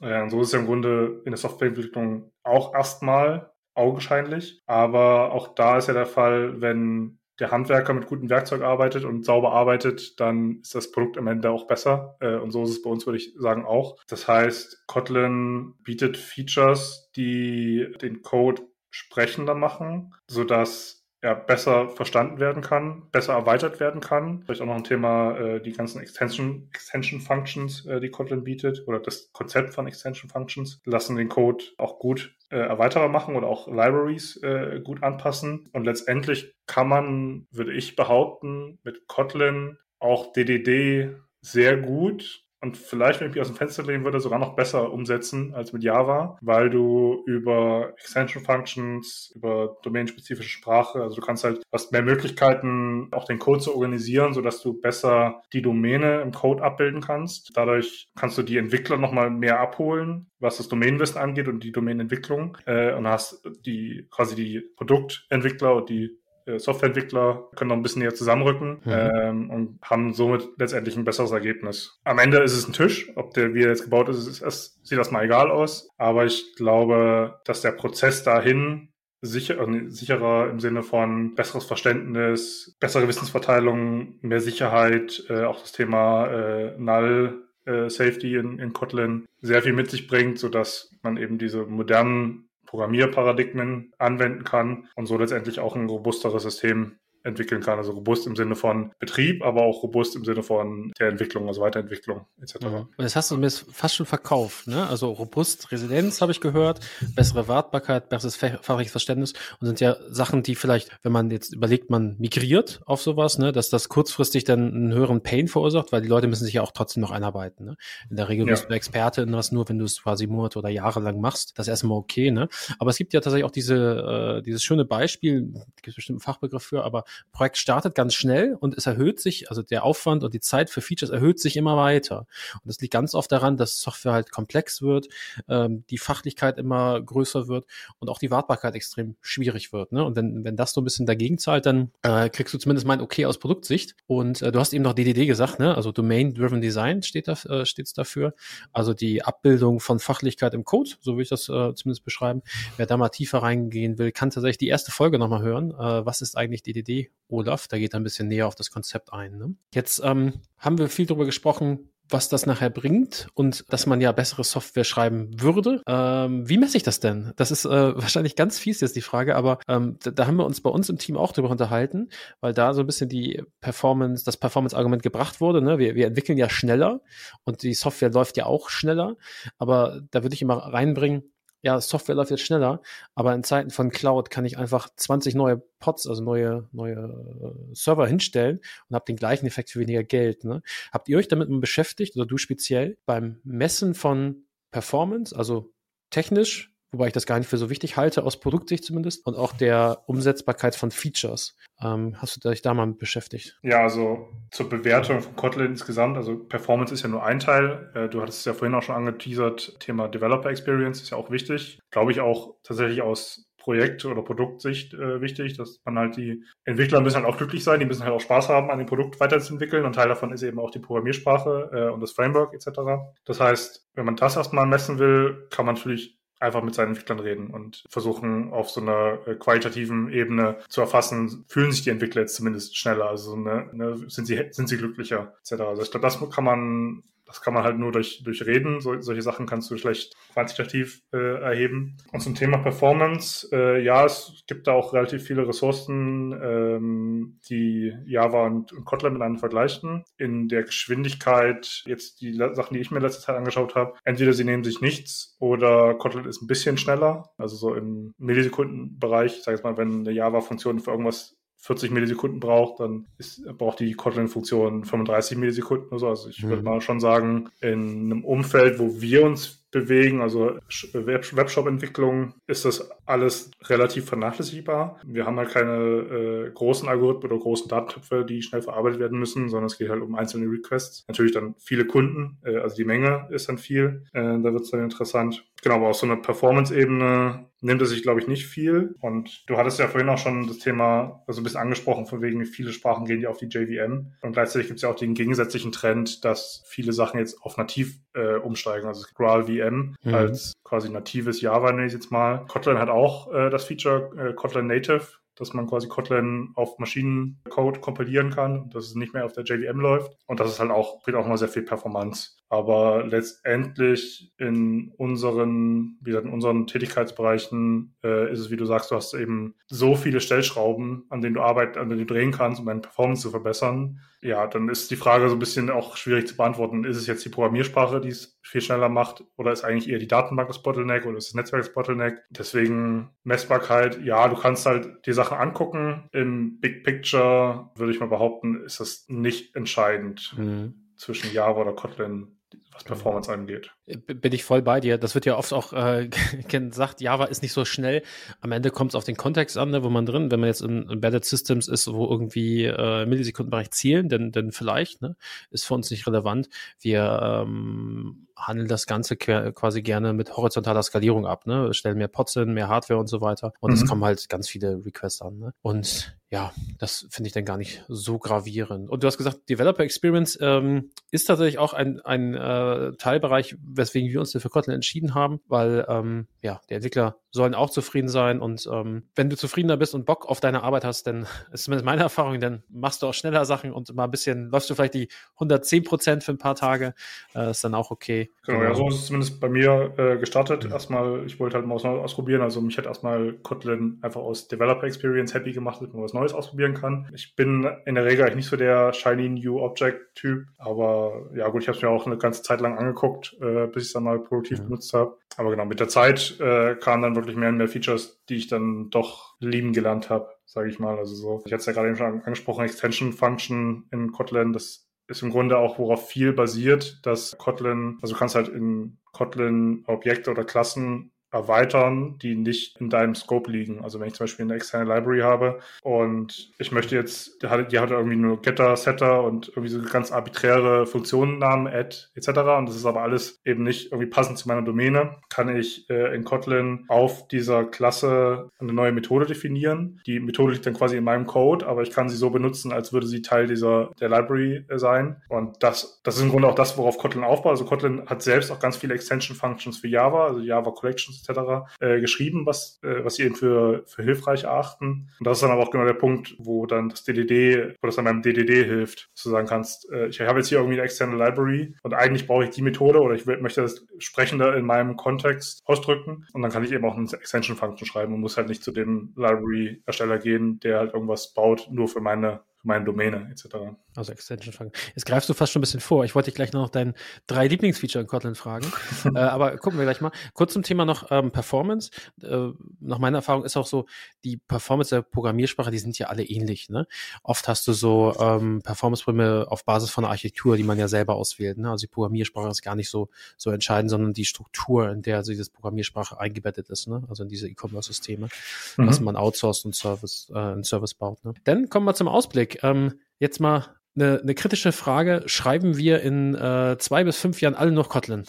Äh, und so ist es im Grunde in der Softwareentwicklung auch erstmal augenscheinlich. Aber auch da ist ja der Fall, wenn der Handwerker mit gutem Werkzeug arbeitet und sauber arbeitet, dann ist das Produkt am Ende auch besser. Äh, und so ist es bei uns, würde ich sagen, auch. Das heißt, Kotlin bietet Features, die den Code sprechender machen, sodass ja, besser verstanden werden kann, besser erweitert werden kann. Vielleicht auch noch ein Thema, äh, die ganzen Extension, Extension Functions, äh, die Kotlin bietet, oder das Konzept von Extension Functions, lassen den Code auch gut äh, erweiterbar machen oder auch Libraries äh, gut anpassen. Und letztendlich kann man, würde ich behaupten, mit Kotlin auch DDD sehr gut und vielleicht, wenn ich mich aus dem Fenster lehnen würde, sogar noch besser umsetzen als mit Java, weil du über Extension Functions, über domainspezifische Sprache, also du kannst halt, hast mehr Möglichkeiten, auch den Code zu organisieren, sodass du besser die Domäne im Code abbilden kannst. Dadurch kannst du die Entwickler nochmal mehr abholen, was das Domänenwissen angeht und die Domänenentwicklung. Äh, und hast die quasi die Produktentwickler und die Softwareentwickler können noch ein bisschen näher zusammenrücken mhm. ähm, und haben somit letztendlich ein besseres Ergebnis. Am Ende ist es ein Tisch, ob der wie er jetzt gebaut ist, ist, ist sieht das mal egal aus. Aber ich glaube, dass der Prozess dahin sicher, äh, sicherer im Sinne von besseres Verständnis, bessere Wissensverteilung, mehr Sicherheit, äh, auch das Thema äh, Null äh, Safety in, in Kotlin sehr viel mit sich bringt, sodass man eben diese modernen Programmierparadigmen anwenden kann und so letztendlich auch ein robusteres System entwickeln kann. Also robust im Sinne von Betrieb, aber auch robust im Sinne von der Entwicklung, also Weiterentwicklung etc. Mhm. Und das hast du mir fast schon verkauft, ne? Also robust Resilienz habe ich gehört, bessere Wartbarkeit, besseres fachliches Verständnis und sind ja Sachen, die vielleicht, wenn man jetzt überlegt, man migriert auf sowas, ne, dass das kurzfristig dann einen höheren Pain verursacht, weil die Leute müssen sich ja auch trotzdem noch einarbeiten. Ne? In der Regel ja. bist du Experte in was nur, wenn du es quasi Monate oder Jahre lang machst. Das ist erstmal okay, ne? Aber es gibt ja tatsächlich auch diese, äh, dieses schöne Beispiel, gibt es bestimmt einen Fachbegriff für, aber Projekt startet ganz schnell und es erhöht sich, also der Aufwand und die Zeit für Features erhöht sich immer weiter. Und das liegt ganz oft daran, dass Software halt komplex wird, ähm, die Fachlichkeit immer größer wird und auch die Wartbarkeit extrem schwierig wird. Ne? Und wenn, wenn das so ein bisschen dagegen zahlt, dann äh, kriegst du zumindest mein Okay aus Produktsicht. Und äh, du hast eben noch DDD gesagt, ne? also Domain-Driven Design steht da, äh, steht's dafür. Also die Abbildung von Fachlichkeit im Code, so will ich das äh, zumindest beschreiben. Wer da mal tiefer reingehen will, kann tatsächlich die erste Folge nochmal hören. Äh, was ist eigentlich DDD Olaf. Da geht er ein bisschen näher auf das Konzept ein. Ne? Jetzt ähm, haben wir viel darüber gesprochen, was das nachher bringt und dass man ja bessere Software schreiben würde. Ähm, wie messe ich das denn? Das ist äh, wahrscheinlich ganz fies jetzt die Frage, aber ähm, da, da, haben wir uns bei uns im Team auch drüber unterhalten, weil da so ein bisschen die Performance, das Performance-Argument gebracht wurde. Ne? Wir, wir entwickeln ja schneller und die Software läuft ja auch schneller, aber da würde ich immer reinbringen, ja, Software läuft jetzt schneller, aber in Zeiten von Cloud kann ich einfach 20 neue Pods, also neue, neue äh, Server hinstellen und habe den gleichen Effekt für weniger Geld. Ne? Habt ihr euch damit beschäftigt, oder du speziell, beim Messen von Performance, also technisch, wobei ich das gar nicht für so wichtig halte, aus Produktsicht zumindest, und auch der Umsetzbarkeit von Features. Ähm, hast du dich da mal mit beschäftigt? Ja, also zur Bewertung von Kotlin insgesamt, also Performance ist ja nur ein Teil. Äh, du hattest es ja vorhin auch schon angeteasert, Thema Developer Experience ist ja auch wichtig. Glaube ich auch tatsächlich aus Projekt- oder Produktsicht äh, wichtig, dass man halt die Entwickler müssen halt auch glücklich sein, die müssen halt auch Spaß haben, an dem Produkt weiterzuentwickeln und Teil davon ist eben auch die Programmiersprache äh, und das Framework etc. Das heißt, wenn man das erstmal messen will, kann man natürlich einfach mit seinen Entwicklern reden und versuchen auf so einer äh, qualitativen Ebene zu erfassen, fühlen sich die Entwickler jetzt zumindest schneller, also ne, ne, sind sie sind sie glücklicher etc. Also ich glaube, das kann man das kann man halt nur durch, durch Reden. So, solche Sachen kannst du schlecht quantitativ äh, erheben. Und zum Thema Performance, äh, ja, es gibt da auch relativ viele Ressourcen, ähm, die Java und, und Kotlin miteinander vergleichen. In der Geschwindigkeit, jetzt die Sachen, die ich mir letzte Zeit angeschaut habe, entweder sie nehmen sich nichts oder Kotlin ist ein bisschen schneller. Also so im Millisekundenbereich, ich sage jetzt mal, wenn eine Java-Funktion für irgendwas 40 Millisekunden braucht, dann ist, braucht die Kotlin-Funktion 35 Millisekunden oder so. Also ich mhm. würde mal schon sagen, in einem Umfeld, wo wir uns bewegen, also Webshop-Entwicklung, ist das alles relativ vernachlässigbar. Wir haben halt keine äh, großen Algorithmen oder großen Datentöpfe, die schnell verarbeitet werden müssen, sondern es geht halt um einzelne Requests. Natürlich dann viele Kunden, äh, also die Menge ist dann viel. Äh, da wird es dann interessant. Genau, aber auf so einer Performance-Ebene nimmt es sich, glaube ich, nicht viel. Und du hattest ja vorhin auch schon das Thema also ein bisschen angesprochen, von wegen, wie viele Sprachen gehen ja auf die JVM. Und gleichzeitig gibt es ja auch den gegensätzlichen Trend, dass viele Sachen jetzt auf nativ äh, umsteigen. Also Graal VM mhm. als quasi natives Java, nenne ich jetzt mal. Kotlin hat auch äh, das Feature äh, Kotlin Native dass man quasi Kotlin auf Maschinencode kompilieren kann, dass es nicht mehr auf der JVM läuft. Und das ist halt auch, bringt auch mal sehr viel Performance. Aber letztendlich in unseren, wie gesagt, in unseren Tätigkeitsbereichen äh, ist es, wie du sagst, du hast eben so viele Stellschrauben, an denen du arbeiten, an denen du drehen kannst, um deine Performance zu verbessern. Ja, dann ist die Frage so ein bisschen auch schwierig zu beantworten. Ist es jetzt die Programmiersprache, die es viel schneller macht, oder ist eigentlich eher die Datenbank das Bottleneck oder ist das Netzwerk das Bottleneck? Deswegen Messbarkeit, ja, du kannst halt die Sachen angucken. Im Big Picture würde ich mal behaupten, ist das nicht entscheidend. Mhm zwischen Java oder Kotlin was Performance angeht. Äh, bin ich voll bei dir. Das wird ja oft auch äh, gesagt, Java ist nicht so schnell. Am Ende kommt es auf den Kontext an, ne, wo man drin, wenn man jetzt in Embedded Systems ist, wo irgendwie äh, Millisekundenbereich zielen, denn, denn vielleicht, ne, ist für uns nicht relevant. Wir ähm, handeln das Ganze quasi gerne mit horizontaler Skalierung ab, ne? Stellen mehr Pods hin, mehr Hardware und so weiter. Und es mhm. kommen halt ganz viele Requests an. Ne? Und ja, das finde ich dann gar nicht so gravierend. Und du hast gesagt, Developer Experience ähm, ist tatsächlich auch ein, ein äh, Teilbereich, weswegen wir uns für Kotlin entschieden haben, weil ähm, ja, die Entwickler sollen auch zufrieden sein und ähm, wenn du zufriedener bist und Bock auf deine Arbeit hast, dann ist zumindest meine Erfahrung, dann machst du auch schneller Sachen und mal ein bisschen, läufst du vielleicht die 110 Prozent für ein paar Tage, äh, ist dann auch okay. Genau, ja, so ist es zumindest bei mir äh, gestartet. Mhm. Erstmal, ich wollte halt mal was Neues ausprobieren, also mich hat erstmal Kotlin einfach aus Developer Experience happy gemacht, dass man was Neues ausprobieren kann. Ich bin in der Regel eigentlich nicht so der Shiny New Object Typ, aber ja gut, ich habe es mir auch eine ganze Zeit lang angeguckt, äh, bis ich es dann mal produktiv mhm. benutzt habe. Aber genau, mit der Zeit äh, kamen dann wirklich mehr und mehr Features, die ich dann doch lieben gelernt habe, sage ich mal. Also so, ich hatte es ja gerade eben schon angesprochen, Extension Function in Kotlin, das ist im Grunde auch, worauf viel basiert, dass Kotlin, also du kannst halt in Kotlin Objekte oder Klassen erweitern, die nicht in deinem Scope liegen. Also wenn ich zum Beispiel eine externe Library habe und ich möchte jetzt, die hat, irgendwie nur Getter, Setter und irgendwie so ganz arbiträre Funktionennamen, Add etc. Und das ist aber alles eben nicht irgendwie passend zu meiner Domäne, kann ich äh, in Kotlin auf dieser Klasse eine neue Methode definieren. Die Methode liegt dann quasi in meinem Code, aber ich kann sie so benutzen, als würde sie Teil dieser der Library äh, sein. Und das, das ist im Grunde auch das, worauf Kotlin aufbaut. Also Kotlin hat selbst auch ganz viele Extension Functions für Java, also Java Collections etc. Äh, geschrieben, was, äh, was sie eben für, für hilfreich erachten. Und das ist dann aber auch genau der Punkt, wo dann das DDD, wo das dann beim DDD hilft, dass du sagen kannst, äh, ich habe jetzt hier irgendwie eine externe Library und eigentlich brauche ich die Methode oder ich möchte das sprechender in meinem Kontext ausdrücken und dann kann ich eben auch eine Extension Function schreiben und muss halt nicht zu dem Library Ersteller gehen, der halt irgendwas baut, nur für meine Domäne etc. Also Extension fragen. Jetzt greifst du fast schon ein bisschen vor. Ich wollte dich gleich noch deinen drei Lieblingsfeature in Kotlin fragen. äh, aber gucken wir gleich mal. Kurz zum Thema noch ähm, Performance. Äh, nach meiner Erfahrung ist auch so, die Performance der Programmiersprache, die sind ja alle ähnlich. Ne? Oft hast du so ähm, Performance-Probleme auf Basis von einer Architektur, die man ja selber auswählt. Ne? Also die Programmiersprache ist gar nicht so, so entscheidend, sondern die Struktur, in der also diese Programmiersprache eingebettet ist. Ne? Also in diese E-Commerce-Systeme, mhm. dass man outsourced und Service, äh, einen Service baut. Ne? Dann kommen wir zum Ausblick. Ähm, jetzt mal eine, eine kritische Frage. Schreiben wir in äh, zwei bis fünf Jahren alle noch Kotlin?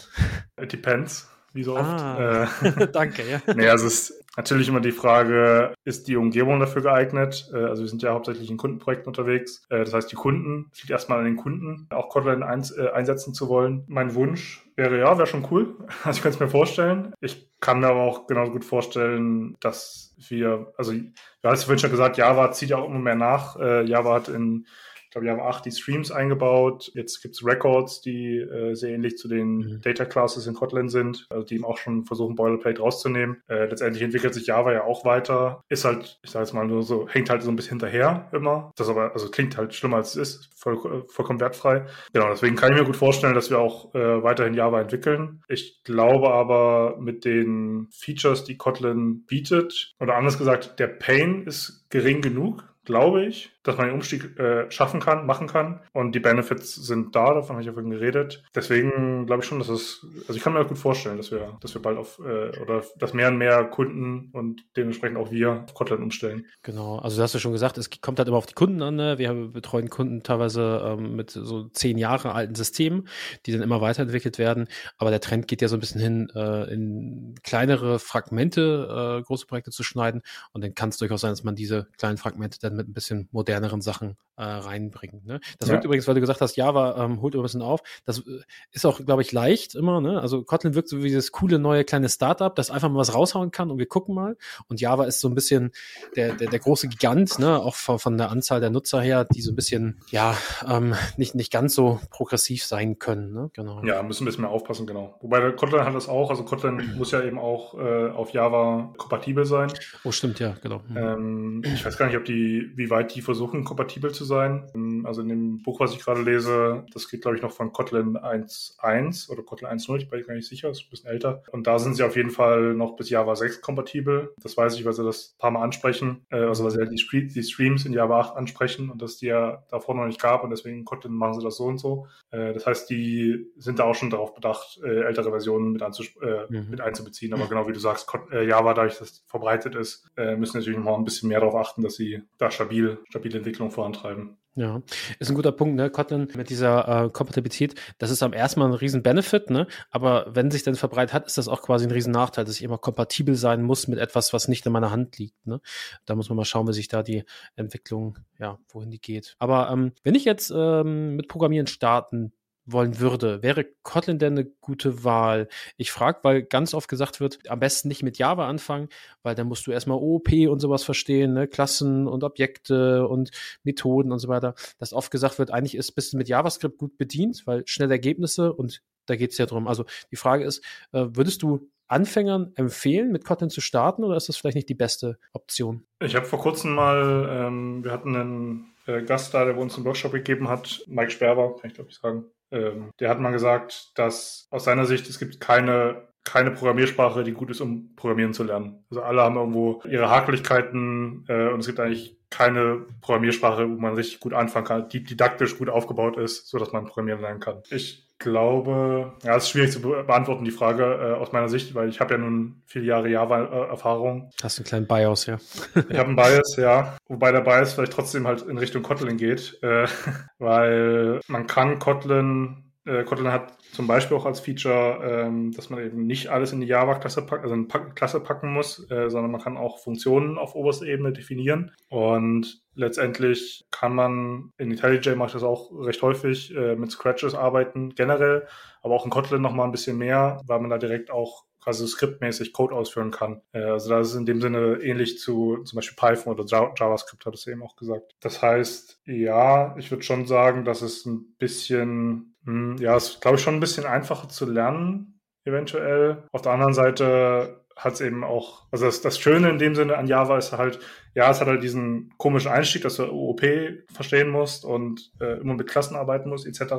It depends, wie so oft. Ah, äh, danke, ja. nee, also es ist natürlich immer die Frage, ist die Umgebung dafür geeignet? Äh, also wir sind ja hauptsächlich in Kundenprojekten unterwegs. Äh, das heißt, die Kunden, es liegt erstmal an den Kunden, auch Kotlin eins, äh, einsetzen zu wollen. Mein Wunsch wäre ja, wäre schon cool. Also ich könnte es mir vorstellen. Ich kann mir aber auch genauso gut vorstellen, dass wir, also du hast vorhin schon gesagt, Java zieht ja auch immer mehr nach. Java hat in glaube, Java 8 die Streams eingebaut. Jetzt gibt es Records, die äh, sehr ähnlich zu den mhm. Data Classes in Kotlin sind, also die eben auch schon versuchen, Boilerplate rauszunehmen. Äh, letztendlich entwickelt sich Java ja auch weiter. Ist halt, ich sage jetzt mal nur so, hängt halt so ein bisschen hinterher immer. Das aber, also klingt halt schlimmer als es ist, voll, vollkommen wertfrei. Genau, deswegen kann ich mir gut vorstellen, dass wir auch äh, weiterhin Java entwickeln. Ich glaube aber mit den Features, die Kotlin bietet, oder anders gesagt, der Pain ist gering genug, glaube ich, dass man den Umstieg äh, schaffen kann, machen kann. Und die Benefits sind da, davon habe ich ja vorhin geredet. Deswegen glaube ich schon, dass es, also ich kann mir gut vorstellen, dass wir, dass wir bald auf, äh, oder dass mehr und mehr Kunden und dementsprechend auch wir auf Kotlin umstellen. Genau, also du hast ja schon gesagt, es kommt halt immer auf die Kunden an. Ne? Wir betreuen Kunden teilweise ähm, mit so zehn Jahre alten Systemen, die dann immer weiterentwickelt werden. Aber der Trend geht ja so ein bisschen hin, äh, in kleinere Fragmente, äh, große Projekte zu schneiden. Und dann kann es durchaus sein, dass man diese kleinen Fragmente dann mit ein bisschen moderneren Sachen äh, reinbringen. Ne? Das ja. wirkt übrigens, weil du gesagt hast, Java ähm, holt ein bisschen auf. Das äh, ist auch, glaube ich, leicht immer. Ne? Also Kotlin wirkt so wie dieses coole neue kleine Startup, das einfach mal was raushauen kann und wir gucken mal. Und Java ist so ein bisschen der, der, der große Gigant, ne? auch von, von der Anzahl der Nutzer her, die so ein bisschen, ja, ähm, nicht, nicht ganz so progressiv sein können. Ne? Genau. Ja, müssen ein bisschen mehr aufpassen, genau. Wobei der Kotlin hat das auch, also Kotlin muss ja eben auch äh, auf Java kompatibel sein. Oh, stimmt, ja, genau. Mhm. Ähm, ich weiß gar nicht, ob die, wie weit die versuchen, kompatibel zu sein. Also in dem Buch, was ich gerade lese, das geht, glaube ich, noch von Kotlin 1.1 oder Kotlin 1.0, ich bin gar nicht sicher, ist ein bisschen älter. Und da sind sie auf jeden Fall noch bis Java 6 kompatibel. Das weiß ich, weil sie das ein paar Mal ansprechen, äh, also weil sie halt die, die Streams in Java 8 ansprechen und dass die ja davor noch nicht gab und deswegen in Kotlin machen sie das so und so. Äh, das heißt, die sind da auch schon darauf bedacht, äh, ältere Versionen mit, mhm. mit, einzubeziehen. Aber genau wie du sagst, Java, dadurch, dass verbreitet ist, müssen natürlich noch ein bisschen mehr darauf achten, dass sie da stabil, stabile Entwicklung vorantreiben. Ja, ist ein guter Punkt, ne? Kotlin mit dieser äh, Kompatibilität, das ist am ersten Mal ein riesen Benefit, ne? Aber wenn sich denn verbreitet hat, ist das auch quasi ein riesen Nachteil, dass ich immer kompatibel sein muss mit etwas, was nicht in meiner Hand liegt, ne? Da muss man mal schauen, wie sich da die Entwicklung, ja, wohin die geht. Aber ähm, wenn ich jetzt ähm, mit Programmieren starten wollen würde, wäre Kotlin denn eine gute Wahl? Ich frage, weil ganz oft gesagt wird, am besten nicht mit Java anfangen, weil dann musst du erstmal OOP und sowas verstehen, ne? Klassen und Objekte und Methoden und so weiter. Dass oft gesagt wird, eigentlich ist bist du mit JavaScript gut bedient, weil schnelle Ergebnisse und da geht es ja drum. Also die Frage ist, äh, würdest du Anfängern empfehlen, mit Kotlin zu starten oder ist das vielleicht nicht die beste Option? Ich habe vor kurzem mal, ähm, wir hatten einen äh, Gast da, der uns einen Workshop gegeben hat, Mike Sperber, kann ich glaube ich sagen. Ähm, der hat mal gesagt, dass aus seiner Sicht es gibt keine keine Programmiersprache, die gut ist, um Programmieren zu lernen. Also alle haben irgendwo ihre Hakeligkeiten äh, und es gibt eigentlich keine Programmiersprache, wo man richtig gut anfangen kann, die didaktisch gut aufgebaut ist, so dass man Programmieren lernen kann. Ich glaube, ja, es ist schwierig zu beantworten, die Frage äh, aus meiner Sicht, weil ich habe ja nun viele Jahre Java-Erfahrung. Hast du einen kleinen Bias, ja. ich habe einen Bias, ja. Wobei der Bias vielleicht trotzdem halt in Richtung Kotlin geht, äh, weil man kann Kotlin, äh, Kotlin hat zum Beispiel auch als Feature, ähm, dass man eben nicht alles in die Java-Klasse packen, also Pack packen muss, äh, sondern man kann auch Funktionen auf oberster Ebene definieren. Und letztendlich kann man in IntelliJ mache ich das auch recht häufig äh, mit Scratches arbeiten generell, aber auch in Kotlin noch mal ein bisschen mehr, weil man da direkt auch quasi skriptmäßig Code ausführen kann. Äh, also das ist in dem Sinne ähnlich zu zum Beispiel Python oder JavaScript, hat es eben auch gesagt. Das heißt, ja, ich würde schon sagen, dass es ein bisschen, ja, es ist, glaube ich, schon ein bisschen einfacher zu lernen, eventuell. Auf der anderen Seite hat es eben auch, also das, das Schöne in dem Sinne an Java ist halt, ja, es hat halt diesen komischen Einstieg, dass du OOP verstehen musst und äh, immer mit Klassen arbeiten musst, etc.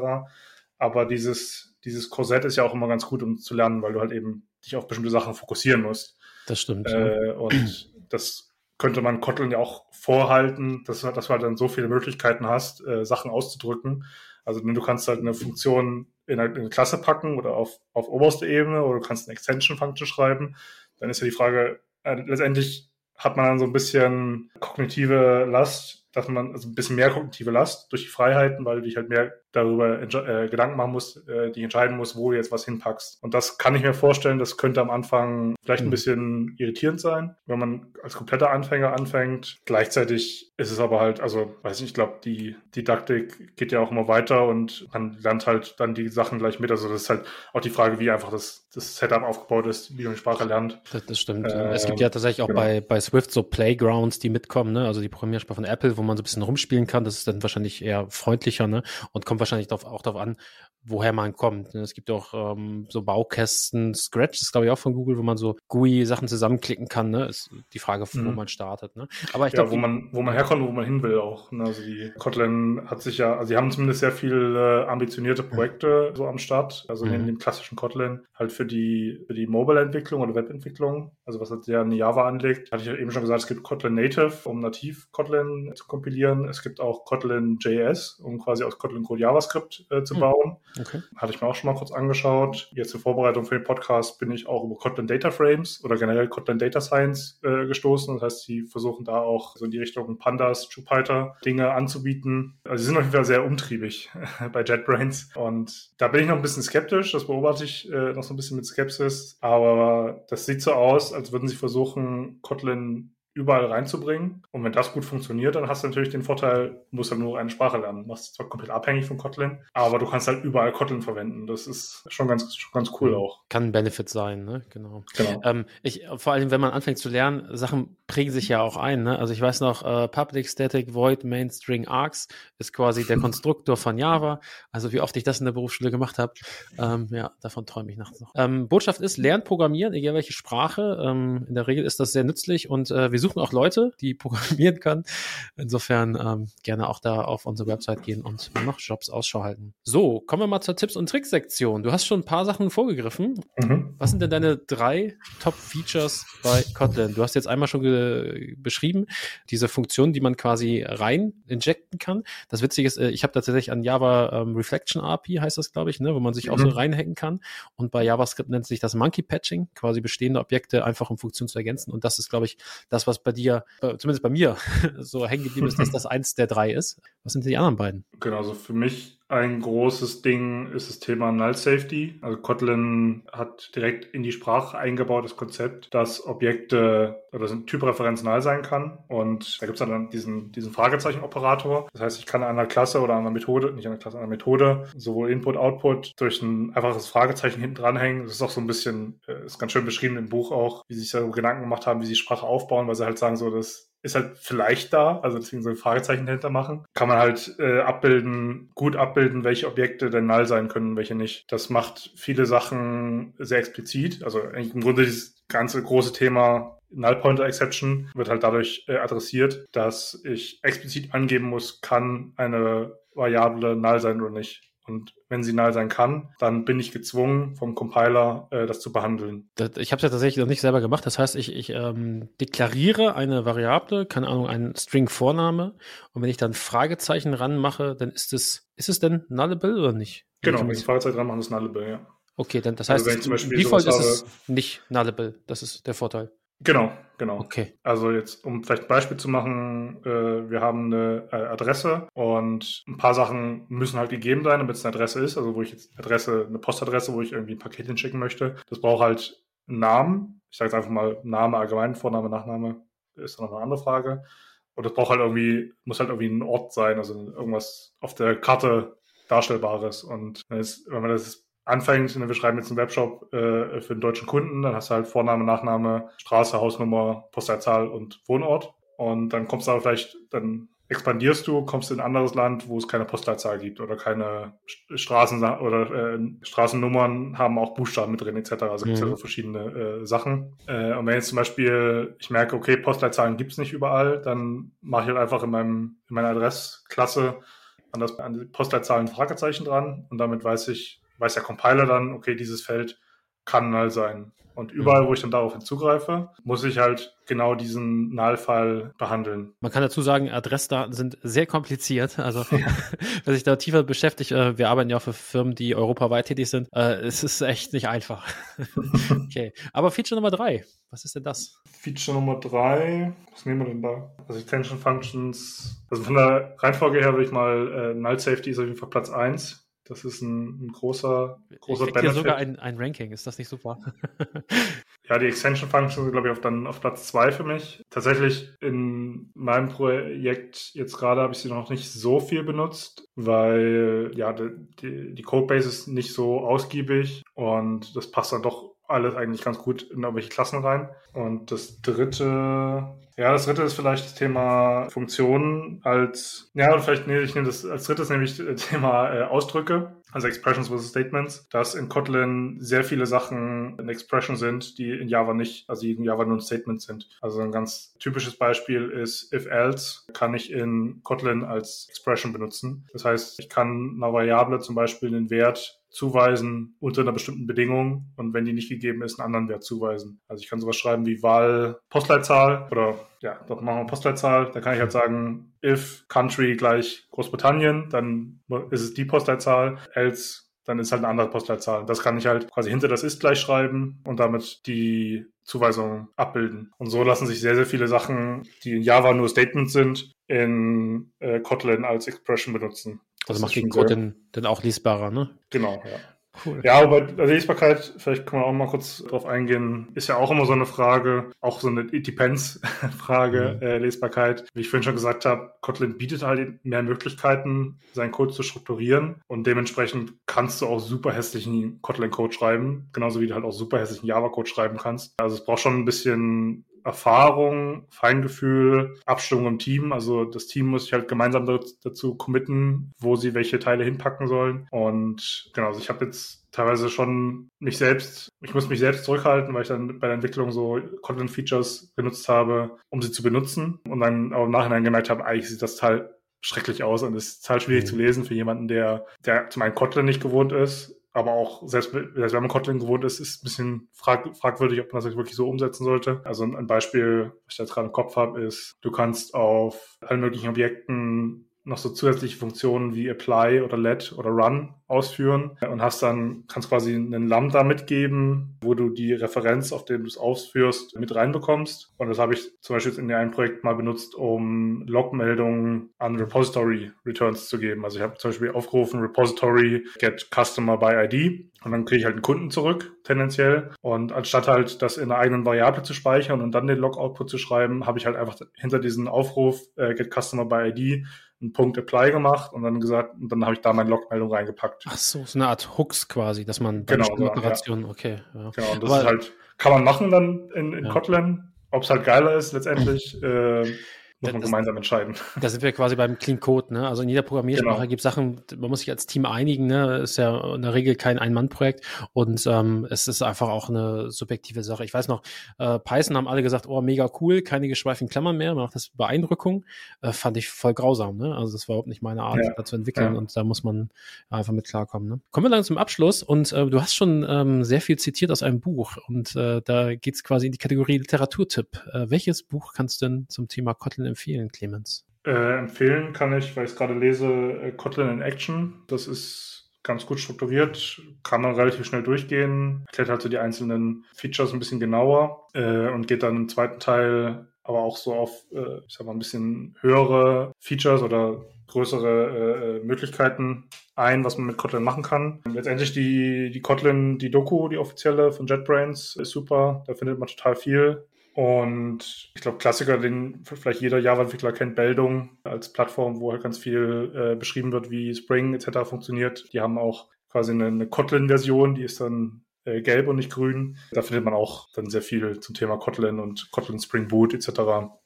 Aber dieses, dieses Korsett ist ja auch immer ganz gut, um zu lernen, weil du halt eben dich auf bestimmte Sachen fokussieren musst. Das stimmt. Äh, und das könnte man Kotlin ja auch vorhalten, dass, dass du halt dann so viele Möglichkeiten hast, äh, Sachen auszudrücken. Also du kannst halt eine Funktion in eine, in eine Klasse packen oder auf, auf oberste Ebene oder du kannst eine Extension-Function schreiben. Dann ist ja die Frage, äh, letztendlich hat man dann so ein bisschen kognitive Last, dass man also ein bisschen mehr kognitive Last durch die Freiheiten, weil du dich halt mehr darüber äh, Gedanken machen musst, äh, die entscheiden musst, wo du jetzt was hinpackst. Und das kann ich mir vorstellen, das könnte am Anfang vielleicht ein mhm. bisschen irritierend sein, wenn man als kompletter Anfänger anfängt. Gleichzeitig ist es aber halt, also weiß nicht, ich glaube, die Didaktik geht ja auch immer weiter und man lernt halt dann die Sachen gleich mit. Also das ist halt auch die Frage, wie einfach das, das Setup aufgebaut ist, wie man die Sprache lernt. Das, das stimmt. Äh, es gibt ja tatsächlich auch genau. bei, bei Swift so Playgrounds, die mitkommen, ne? also die Programmiersprache von Apple, wo man so ein bisschen rumspielen kann. Das ist dann wahrscheinlich eher freundlicher ne? und kommt wahrscheinlich drauf, auch darauf an, woher man kommt. Ne? Es gibt auch ähm, so Baukästen, Scratch ist glaube ich auch von Google, wo man so GUI-Sachen zusammenklicken kann. Ne? Ist die Frage, wo mhm. man startet. Ne? Aber ich ja, glaube, wo man, wo man herkommt wo man hin will auch. Ne? Also die Kotlin hat sich ja, also sie haben zumindest sehr viele äh, ambitionierte Projekte mhm. so am Start. Also mhm. neben dem klassischen Kotlin halt für die, für die Mobile-Entwicklung oder Webentwicklung, also was halt sehr an Java anlegt. Hatte ich ja eben schon gesagt, es gibt Kotlin Native, um nativ Kotlin zu kompilieren. Es gibt auch Kotlin JS, um quasi aus Kotlin Code JavaScript äh, zu mhm. bauen. Okay. Hatte ich mir auch schon mal kurz angeschaut. Jetzt zur Vorbereitung für den Podcast bin ich auch über Kotlin Data Frames oder generell Kotlin Data Science äh, gestoßen. Das heißt, sie versuchen da auch so in die Richtung Pandas, Jupyter Dinge anzubieten. Also sie sind auf jeden Fall sehr umtriebig bei JetBrains. Und da bin ich noch ein bisschen skeptisch. Das beobachte ich äh, noch so ein bisschen mit Skepsis. Aber das sieht so aus, als würden sie versuchen, Kotlin überall reinzubringen. Und wenn das gut funktioniert, dann hast du natürlich den Vorteil, du musst ja nur eine Sprache lernen. Du machst zwar komplett abhängig von Kotlin, aber du kannst halt überall Kotlin verwenden. Das ist schon ganz, schon ganz cool auch. Kann ein Benefit sein, ne? Genau. genau. Ähm, ich, vor allem, wenn man anfängt zu lernen, Sachen prägen sich ja auch ein, ne? Also ich weiß noch, äh, Public Static Void Main String Arcs ist quasi der Konstruktor von Java. Also wie oft ich das in der Berufsschule gemacht habe, ähm, ja, davon träume ich nachts noch. Ähm, Botschaft ist, lernt programmieren, egal welche Sprache. Ähm, in der Regel ist das sehr nützlich und äh, wir suchen auch Leute, die programmieren können. Insofern ähm, gerne auch da auf unsere Website gehen und noch Jobs Ausschau halten. So, kommen wir mal zur Tipps- und Tricks-Sektion. Du hast schon ein paar Sachen vorgegriffen. Mhm. Was sind denn deine drei Top-Features bei Kotlin? Du hast jetzt einmal schon beschrieben, diese Funktion, die man quasi rein injecten kann. Das Witzige ist, äh, ich habe tatsächlich an Java ähm, Reflection API, heißt das, glaube ich, ne, wo man sich mhm. auch so mhm. reinhacken kann. Und bei JavaScript nennt sich das Monkey Patching, quasi bestehende Objekte einfach um Funktionen zu ergänzen. Und das ist, glaube ich, das, was bei dir, zumindest bei mir, so hängen geblieben ist, dass das eins der drei ist. Was sind die anderen beiden? Genau, also für mich ein großes Ding ist das Thema Null Safety. Also Kotlin hat direkt in die Sprache eingebaut das Konzept, dass Objekte oder ein Typreferenz null sein kann. Und da gibt es dann diesen, diesen Fragezeichen-Operator. Das heißt, ich kann einer Klasse oder einer Methode, nicht einer Klasse, einer Methode, sowohl Input, Output durch ein einfaches Fragezeichen hinten dranhängen. Das ist auch so ein bisschen, äh, ist ganz schön beschrieben im Buch auch, wie sie sich da Gedanken gemacht haben, wie sie Sprache aufbauen, weil sie halt sagen, so, dass ist halt vielleicht da, also deswegen so ein Fragezeichen dahinter machen. Kann man halt äh, abbilden, gut abbilden, welche Objekte denn null sein können, welche nicht. Das macht viele Sachen sehr explizit. Also im Grunde dieses ganze große Thema Null Pointer Exception wird halt dadurch äh, adressiert, dass ich explizit angeben muss, kann eine Variable null sein oder nicht. Und wenn sie null sein kann, dann bin ich gezwungen, vom Compiler äh, das zu behandeln. Ich habe es ja tatsächlich noch nicht selber gemacht. Das heißt, ich, ich ähm, deklariere eine Variable, keine Ahnung, einen String-Vorname. Und wenn ich dann Fragezeichen ranmache, dann ist es, ist es denn nullable oder nicht? Genau, wenn ich Fragezeichen ranmache, ist nullable, ja. Okay, dann das also heißt, also Default ist es nicht nullable. Das ist der Vorteil. Genau, genau. Okay. Also jetzt, um vielleicht ein Beispiel zu machen, äh, wir haben eine äh, Adresse und ein paar Sachen müssen halt gegeben sein, damit es eine Adresse ist. Also wo ich jetzt Adresse, eine Postadresse, wo ich irgendwie ein Paket hinschicken möchte. Das braucht halt einen Namen. Ich sage jetzt einfach mal Name allgemein, Vorname, Nachname ist dann noch eine andere Frage. Und das braucht halt irgendwie, muss halt irgendwie ein Ort sein, also irgendwas auf der Karte Darstellbares. Und wenn man das anfängt, wir schreiben jetzt einen Webshop äh, für einen deutschen Kunden, dann hast du halt Vorname, Nachname, Straße, Hausnummer, Postleitzahl und Wohnort. Und dann kommst du aber vielleicht, dann expandierst du, kommst in ein anderes Land, wo es keine Postleitzahl gibt oder keine Straßen oder äh, Straßennummern haben auch Buchstaben mit drin etc. Also mhm. gibt es ja so verschiedene äh, Sachen. Äh, und wenn jetzt zum Beispiel ich merke, okay, Postleitzahlen gibt es nicht überall, dann mache ich halt einfach in, meinem, in meiner Adressklasse an, das, an die Postleitzahlen Fragezeichen dran und damit weiß ich, weiß der Compiler dann, okay, dieses Feld kann null sein. Und überall, wo ich dann darauf zugreife, muss ich halt genau diesen Nullfall behandeln. Man kann dazu sagen, Adressdaten sind sehr kompliziert. Also ja. wer sich da tiefer beschäftigt, äh, wir arbeiten ja auch für Firmen, die europaweit tätig sind. Äh, es ist echt nicht einfach. okay. Aber Feature Nummer drei, was ist denn das? Feature Nummer drei, was nehmen wir denn da? Also Extension Functions, also von der Reihenfolge her würde ich mal, äh, Null Safety ist auf jeden Fall Platz eins das ist ein, ein großer, großer ich Benefit. Hier sogar ein, ein Ranking, ist das nicht super? ja, die Extension Functions sind, glaube ich, auf, dann auf Platz zwei für mich. Tatsächlich in meinem Projekt jetzt gerade habe ich sie noch nicht so viel benutzt, weil ja, die, die Codebase ist nicht so ausgiebig und das passt dann doch alles eigentlich ganz gut in irgendwelche Klassen rein. Und das dritte, ja, das dritte ist vielleicht das Thema Funktionen als, ja, vielleicht, nee, ich nehme das als drittes nämlich Thema äh, Ausdrücke, also Expressions versus Statements, dass in Kotlin sehr viele Sachen in Expression sind, die in Java nicht, also die in Java nur ein Statement sind. Also ein ganz typisches Beispiel ist if else kann ich in Kotlin als Expression benutzen. Das heißt, ich kann einer Variable zum Beispiel einen Wert zuweisen unter einer bestimmten Bedingung und wenn die nicht gegeben ist, einen anderen Wert zuweisen. Also ich kann sowas schreiben wie Wahl Postleitzahl oder ja, doch machen wir Postleitzahl. Dann kann ich halt sagen, if country gleich Großbritannien, dann ist es die Postleitzahl, else dann ist halt eine andere Postleitzahl. Das kann ich halt quasi hinter das ist gleich schreiben und damit die Zuweisung abbilden. Und so lassen sich sehr, sehr viele Sachen, die in Java nur Statements sind, in äh, Kotlin als Expression benutzen. Also macht den Code dann, dann auch lesbarer, ne? Genau, ja. Cool. Ja, aber Lesbarkeit, vielleicht können wir auch mal kurz drauf eingehen, ist ja auch immer so eine Frage, auch so eine It Depends-Frage, mhm. äh, Lesbarkeit. Wie ich vorhin schon gesagt habe, Kotlin bietet halt mehr Möglichkeiten, seinen Code zu strukturieren und dementsprechend kannst du auch super hässlichen Kotlin-Code schreiben, genauso wie du halt auch super hässlichen Java-Code schreiben kannst. Also es braucht schon ein bisschen Erfahrung, Feingefühl, Abstimmung im Team. Also das Team muss sich halt gemeinsam dazu committen, wo sie welche Teile hinpacken sollen. Und genau, also ich habe jetzt teilweise schon mich selbst, ich muss mich selbst zurückhalten, weil ich dann bei der Entwicklung so Content-Features benutzt habe, um sie zu benutzen. Und dann auch im Nachhinein gemerkt habe, eigentlich sieht das Teil schrecklich aus und ist total schwierig mhm. zu lesen für jemanden, der, der zum einen Kotlin nicht gewohnt ist aber auch selbst, selbst wenn man Kotlin gewohnt ist, ist ein bisschen frag, fragwürdig, ob man das wirklich so umsetzen sollte. Also ein Beispiel, was ich jetzt gerade im Kopf habe, ist, du kannst auf allen möglichen Objekten noch so zusätzliche Funktionen wie apply oder let oder run ausführen und hast dann, kannst quasi einen Lambda mitgeben, wo du die Referenz, auf den du es ausführst, mit reinbekommst. Und das habe ich zum Beispiel in einem Projekt mal benutzt, um Logmeldungen an Repository Returns zu geben. Also ich habe zum Beispiel aufgerufen, Repository get Customer by ID und dann kriege ich halt einen Kunden zurück, tendenziell. Und anstatt halt das in einer eigenen Variable zu speichern und dann den Log-Output zu schreiben, habe ich halt einfach hinter diesen Aufruf äh, get Customer by ID einen Punkt Apply gemacht und dann gesagt, und dann habe ich da meine Logmeldung reingepackt. Ach so, so eine Art Hooks quasi, dass man genau, Operationen, ja. okay. Ja. Genau, und das Aber, ist halt, kann man machen dann in, in ja. Kotlin. Ob es halt geiler ist letztendlich, äh, muss man das, gemeinsam entscheiden. Da sind wir quasi beim Clean Code, ne? Also in jeder Programmiersprache genau. gibt es Sachen, man muss sich als Team einigen, ne? Ist ja in der Regel kein Ein-Mann-Projekt und ähm, es ist einfach auch eine subjektive Sache. Ich weiß noch, äh, Python haben alle gesagt, oh, mega cool, keine geschweiften Klammern mehr, man macht das Beeindruckung. Äh, fand ich voll grausam, ne? Also das war überhaupt nicht meine Art, ja. da zu entwickeln ja. und da muss man einfach mit klarkommen. Ne? Kommen wir dann zum Abschluss und äh, du hast schon ähm, sehr viel zitiert aus einem Buch und äh, da geht es quasi in die Kategorie Literaturtipp. Äh, welches Buch kannst du denn zum Thema Kotlin empfehlen, Clemens? Äh, empfehlen kann ich, weil ich es gerade lese, äh, Kotlin in Action. Das ist ganz gut strukturiert, kann man relativ schnell durchgehen, erklärt halt so die einzelnen Features ein bisschen genauer äh, und geht dann im zweiten Teil aber auch so auf, äh, ich sag mal, ein bisschen höhere Features oder größere äh, Möglichkeiten ein, was man mit Kotlin machen kann. Letztendlich die, die Kotlin, die Doku, die offizielle von JetBrains, ist super. Da findet man total viel. Und ich glaube, Klassiker, den vielleicht jeder Java-Entwickler kennt, Beldung als Plattform, wo halt ganz viel äh, beschrieben wird, wie Spring etc. funktioniert. Die haben auch quasi eine, eine Kotlin-Version, die ist dann äh, gelb und nicht grün. Da findet man auch dann sehr viel zum Thema Kotlin und Kotlin Spring Boot etc.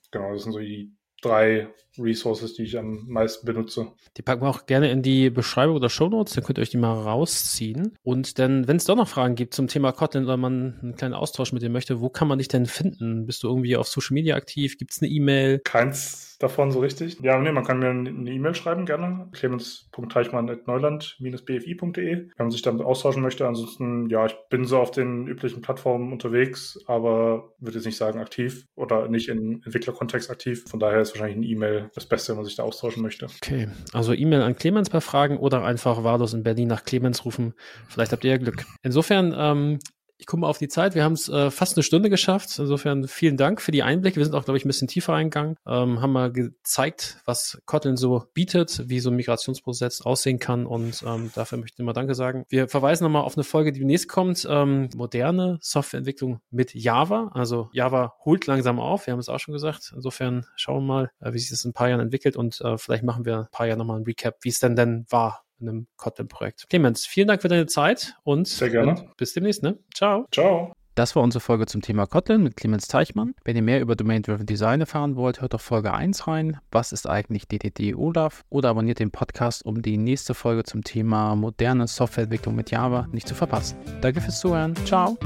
Genau, das sind so die drei Resources, die ich am meisten benutze. Die packen wir auch gerne in die Beschreibung oder Show Notes, dann könnt ihr euch die mal rausziehen. Und dann, wenn es doch noch Fragen gibt zum Thema Kotlin oder man einen kleinen Austausch mit dir möchte, wo kann man dich denn finden? Bist du irgendwie auf Social Media aktiv? Gibt es eine E-Mail? Keins davon so richtig. Ja, nee, man kann mir eine E-Mail schreiben gerne. clemens.teichmann.neuland-bfi.de, wenn man sich damit austauschen möchte. Ansonsten, ja, ich bin so auf den üblichen Plattformen unterwegs, aber würde jetzt nicht sagen aktiv oder nicht in Entwicklerkontext aktiv. Von daher ist wahrscheinlich eine E-Mail das Beste, wenn man sich da austauschen möchte. Okay, also E-Mail an Clemens bei Fragen oder einfach wahllos in Berlin nach Clemens rufen. Vielleicht habt ihr ja Glück. Insofern, ähm, ich gucke mal auf die Zeit. Wir haben es äh, fast eine Stunde geschafft. Insofern vielen Dank für die Einblicke. Wir sind auch, glaube ich, ein bisschen tiefer eingegangen. Ähm, haben mal gezeigt, was Kotlin so bietet, wie so ein Migrationsprozess aussehen kann. Und ähm, dafür möchte ich mal Danke sagen. Wir verweisen nochmal auf eine Folge, die demnächst kommt. Ähm, moderne Softwareentwicklung mit Java. Also Java holt langsam auf. Wir haben es auch schon gesagt. Insofern schauen wir mal, äh, wie sich das in ein paar Jahren entwickelt. Und äh, vielleicht machen wir ein paar Jahre nochmal ein Recap, wie es denn denn war in einem Kotlin-Projekt. Clemens, vielen Dank für deine Zeit und Sehr gerne. bis demnächst. Ne? Ciao. Ciao. Das war unsere Folge zum Thema Kotlin mit Clemens Teichmann. Wenn ihr mehr über Domain-Driven Design erfahren wollt, hört auf Folge 1 rein. Was ist eigentlich DTD OLAF? Oder abonniert den Podcast, um die nächste Folge zum Thema moderne Softwareentwicklung mit Java nicht zu verpassen. Danke fürs Zuhören. Ciao.